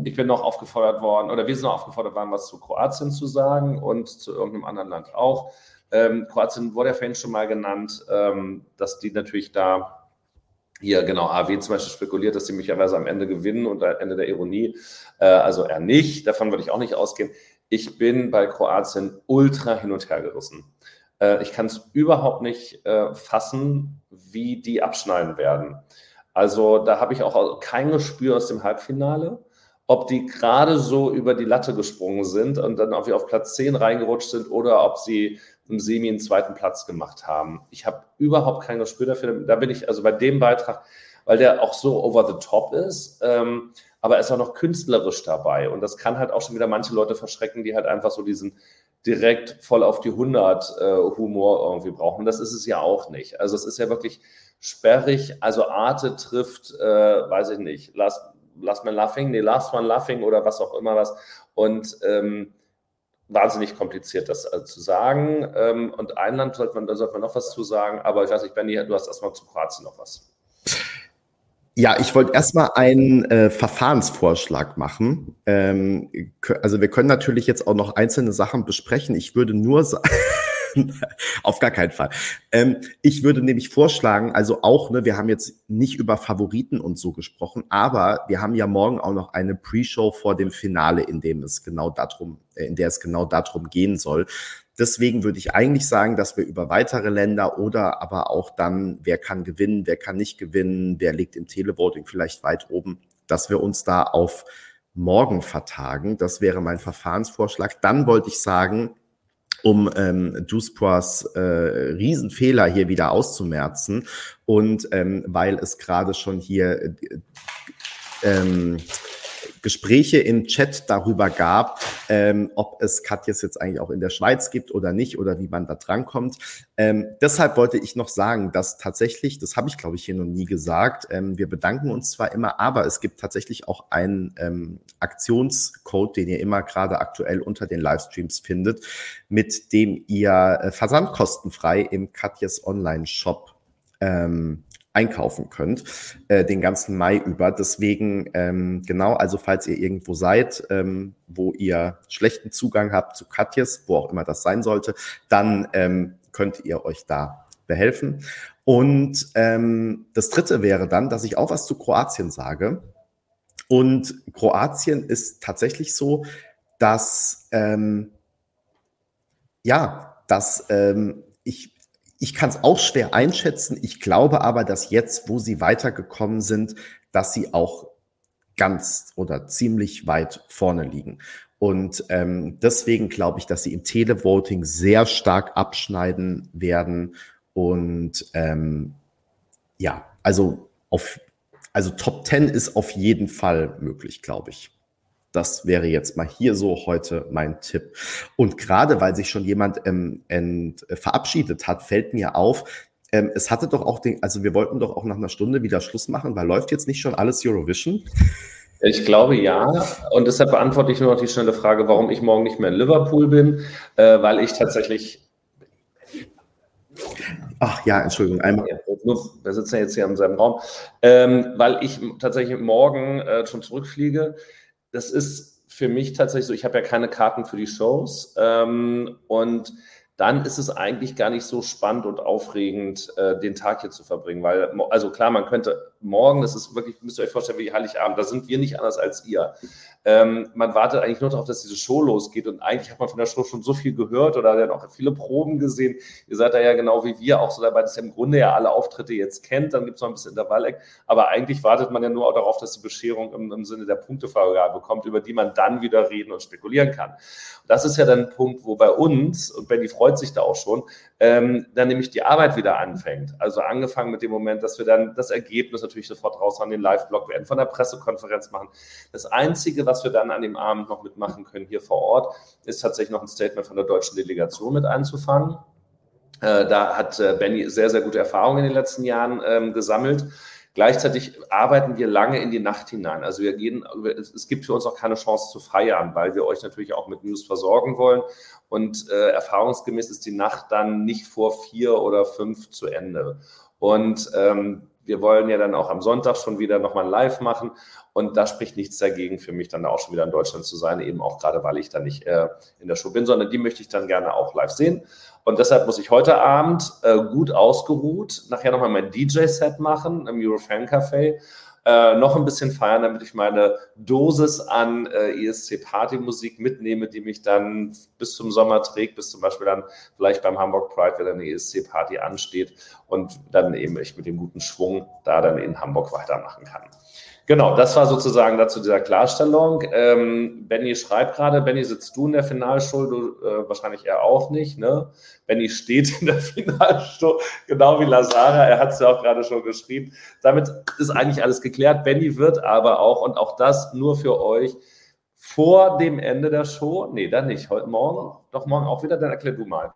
Ich bin noch aufgefordert worden, oder wir sind noch aufgefordert worden, was zu Kroatien zu sagen und zu irgendeinem anderen Land auch. Ähm, Kroatien wurde ja vorhin schon mal genannt, ähm, dass die natürlich da hier genau AW zum Beispiel spekuliert, dass sie möglicherweise am Ende gewinnen und am Ende der Ironie. Äh, also er nicht, davon würde ich auch nicht ausgehen. Ich bin bei Kroatien ultra hin und her gerissen. Äh, ich kann es überhaupt nicht äh, fassen, wie die abschneiden werden. Also da habe ich auch kein Gespür aus dem Halbfinale, ob die gerade so über die Latte gesprungen sind und dann auf, auf Platz 10 reingerutscht sind oder ob sie im Semi einen zweiten Platz gemacht haben. Ich habe überhaupt kein Gespür dafür. Da bin ich also bei dem Beitrag, weil der auch so over the top ist, ähm, aber er ist auch noch künstlerisch dabei. Und das kann halt auch schon wieder manche Leute verschrecken, die halt einfach so diesen direkt voll auf die 100 äh, Humor irgendwie brauchen. Das ist es ja auch nicht. Also es ist ja wirklich sperrig. Also Arte trifft, äh, weiß ich nicht, Last, Last Man Laughing, nee, Last One Laughing oder was auch immer was. Und ähm, wahnsinnig kompliziert, das äh, zu sagen. Ähm, und ein Land sollte man, da sollte man noch was zu sagen. Aber ich weiß nicht, Benny, du hast erstmal zu Kroatien noch was. Ja, ich wollte erstmal einen äh, Verfahrensvorschlag machen. Ähm, also wir können natürlich jetzt auch noch einzelne Sachen besprechen. Ich würde nur sagen, Auf gar keinen Fall. Ähm, ich würde nämlich vorschlagen, also auch, ne, wir haben jetzt nicht über Favoriten und so gesprochen, aber wir haben ja morgen auch noch eine Pre-Show vor dem Finale, in dem es genau darum, äh, in der es genau darum gehen soll. Deswegen würde ich eigentlich sagen, dass wir über weitere Länder oder aber auch dann, wer kann gewinnen, wer kann nicht gewinnen, wer liegt im Televoting vielleicht weit oben, dass wir uns da auf morgen vertagen. Das wäre mein Verfahrensvorschlag. Dann wollte ich sagen, um ähm, Duspras äh, Riesenfehler hier wieder auszumerzen. Und ähm, weil es gerade schon hier äh, ähm, Gespräche im Chat darüber gab, ähm, ob es Katjes jetzt eigentlich auch in der Schweiz gibt oder nicht oder wie man da drankommt. Ähm, deshalb wollte ich noch sagen, dass tatsächlich, das habe ich glaube ich hier noch nie gesagt, ähm, wir bedanken uns zwar immer, aber es gibt tatsächlich auch einen ähm, Aktionscode, den ihr immer gerade aktuell unter den Livestreams findet, mit dem ihr äh, versandkostenfrei im Katjes Online-Shop ähm, einkaufen könnt, äh, den ganzen Mai über. Deswegen, ähm, genau, also falls ihr irgendwo seid, ähm, wo ihr schlechten Zugang habt zu Katjes, wo auch immer das sein sollte, dann ähm, könnt ihr euch da behelfen. Und ähm, das Dritte wäre dann, dass ich auch was zu Kroatien sage. Und Kroatien ist tatsächlich so, dass ähm, ja, dass ähm, ich ich kann es auch schwer einschätzen. Ich glaube aber, dass jetzt, wo sie weitergekommen sind, dass sie auch ganz oder ziemlich weit vorne liegen. Und ähm, deswegen glaube ich, dass sie im Televoting sehr stark abschneiden werden. Und ähm, ja, also auf, also Top 10 ist auf jeden Fall möglich, glaube ich. Das wäre jetzt mal hier so heute mein Tipp. Und gerade weil sich schon jemand ähm, ent, äh, verabschiedet hat, fällt mir auf, ähm, es hatte doch auch den, also wir wollten doch auch nach einer Stunde wieder Schluss machen, weil läuft jetzt nicht schon alles Eurovision? Ich glaube ja. Und deshalb beantworte ich nur noch die schnelle Frage, warum ich morgen nicht mehr in Liverpool bin, äh, weil ich tatsächlich. Ach ja, Entschuldigung, einmal. wir sitzen ja jetzt hier in seinem Raum, ähm, weil ich tatsächlich morgen äh, schon zurückfliege das ist für mich tatsächlich so, ich habe ja keine Karten für die Shows ähm, und dann ist es eigentlich gar nicht so spannend und aufregend, äh, den Tag hier zu verbringen. Weil, also klar, man könnte morgen, das ist wirklich, müsst ihr euch vorstellen, wie Heiligabend, da sind wir nicht anders als ihr. Ähm, man wartet eigentlich nur darauf, dass diese Show losgeht und eigentlich hat man von der Show schon so viel gehört oder dann auch viele Proben gesehen. Ihr seid da ja genau wie wir auch so dabei, dass ihr im Grunde ja alle Auftritte jetzt kennt, dann gibt es noch ein bisschen Intervalleck, aber eigentlich wartet man ja nur darauf, dass die Bescherung im, im Sinne der Punktevergabe kommt, über die man dann wieder reden und spekulieren kann. Das ist ja dann ein Punkt, wo bei uns, und Benny freut sich da auch schon, ähm, dann nämlich die Arbeit wieder anfängt. Also angefangen mit dem Moment, dass wir dann das Ergebnis natürlich sofort raus an den Live-Blog werden, von der Pressekonferenz machen. Das Einzige, was wir dann an dem Abend noch mitmachen können hier vor Ort, ist tatsächlich noch ein Statement von der deutschen Delegation mit einzufangen. Äh, da hat äh, Benny sehr, sehr gute Erfahrungen in den letzten Jahren ähm, gesammelt. Gleichzeitig arbeiten wir lange in die Nacht hinein. Also wir gehen, es gibt für uns auch keine Chance zu feiern, weil wir euch natürlich auch mit News versorgen wollen. Und äh, erfahrungsgemäß ist die Nacht dann nicht vor vier oder fünf zu Ende. Und ähm, wir wollen ja dann auch am Sonntag schon wieder nochmal live machen. Und da spricht nichts dagegen für mich, dann auch schon wieder in Deutschland zu sein, eben auch gerade, weil ich da nicht äh, in der Show bin, sondern die möchte ich dann gerne auch live sehen. Und deshalb muss ich heute Abend äh, gut ausgeruht nachher nochmal mein DJ-Set machen im Eurofan Café äh, noch ein bisschen feiern, damit ich meine Dosis an äh, ESC-Partymusik mitnehme, die mich dann bis zum Sommer trägt, bis zum Beispiel dann vielleicht beim Hamburg Pride wieder eine ESC-Party ansteht und dann eben ich mit dem guten Schwung da dann in Hamburg weitermachen kann. Genau, das war sozusagen dazu dieser Klarstellung. Ähm, Benny schreibt gerade, Benny, sitzt du in der Finalshow? Du äh, wahrscheinlich eher auch nicht, ne? Benny steht in der Finalshow, genau wie Lazara, er hat es ja auch gerade schon geschrieben. Damit ist eigentlich alles geklärt. Benny wird aber auch, und auch das nur für euch, vor dem Ende der Show, nee, dann nicht, heute Morgen, doch morgen auch wieder, dann erklär du mal.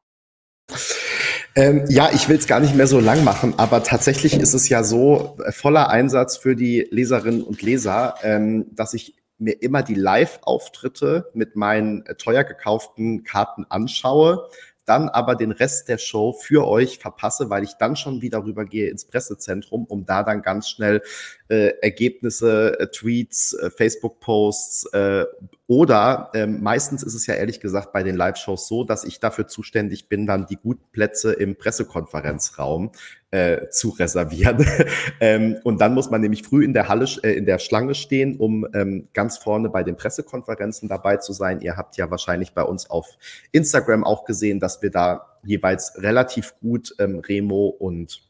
Ähm, ja, ich will es gar nicht mehr so lang machen, aber tatsächlich ist es ja so äh, voller Einsatz für die Leserinnen und Leser, ähm, dass ich mir immer die Live-Auftritte mit meinen äh, teuer gekauften Karten anschaue, dann aber den Rest der Show für euch verpasse, weil ich dann schon wieder rübergehe ins Pressezentrum, um da dann ganz schnell äh, Ergebnisse, äh, Tweets, äh, Facebook-Posts äh, oder ähm, meistens ist es ja ehrlich gesagt bei den Live-Shows so, dass ich dafür zuständig bin, dann die guten Plätze im Pressekonferenzraum äh, zu reservieren. ähm, und dann muss man nämlich früh in der Halle, äh, in der Schlange stehen, um ähm, ganz vorne bei den Pressekonferenzen dabei zu sein. Ihr habt ja wahrscheinlich bei uns auf Instagram auch gesehen, dass wir da jeweils relativ gut ähm, Remo und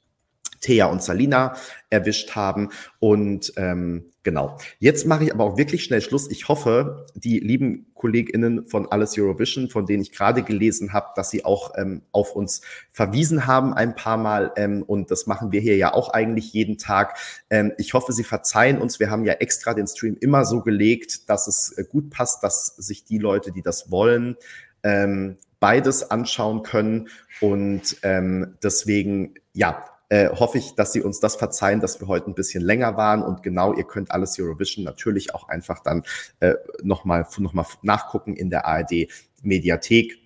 Thea und Salina erwischt haben. Und ähm, genau, jetzt mache ich aber auch wirklich schnell Schluss. Ich hoffe, die lieben KollegInnen von Alles Eurovision, von denen ich gerade gelesen habe, dass sie auch ähm, auf uns verwiesen haben ein paar Mal. Ähm, und das machen wir hier ja auch eigentlich jeden Tag. Ähm, ich hoffe, sie verzeihen uns. Wir haben ja extra den Stream immer so gelegt, dass es äh, gut passt, dass sich die Leute, die das wollen, ähm, beides anschauen können. Und ähm, deswegen, ja, äh, hoffe ich, dass Sie uns das verzeihen, dass wir heute ein bisschen länger waren. Und genau, ihr könnt alles Eurovision natürlich auch einfach dann äh, nochmal noch mal nachgucken in der ARD Mediathek.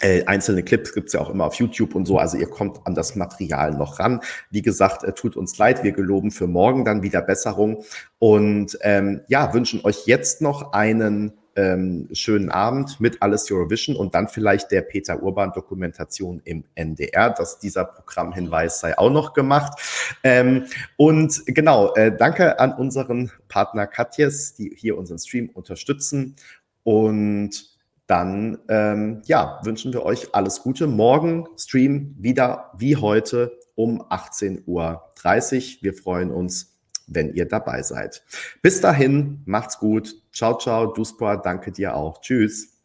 Äh, einzelne Clips gibt's ja auch immer auf YouTube und so, also ihr kommt an das Material noch ran. Wie gesagt, äh, tut uns leid, wir geloben für morgen dann wieder Besserung und ähm, ja, wünschen euch jetzt noch einen ähm, schönen Abend mit Alles Eurovision und dann vielleicht der Peter Urban Dokumentation im NDR, dass dieser Programmhinweis sei auch noch gemacht. Ähm, und genau, äh, danke an unseren Partner Katjes, die hier unseren Stream unterstützen und dann ähm, ja, wünschen wir euch alles Gute. Morgen Stream wieder wie heute um 18.30 Uhr. Wir freuen uns wenn ihr dabei seid. Bis dahin, macht's gut. Ciao, ciao, Duspor, danke dir auch. Tschüss.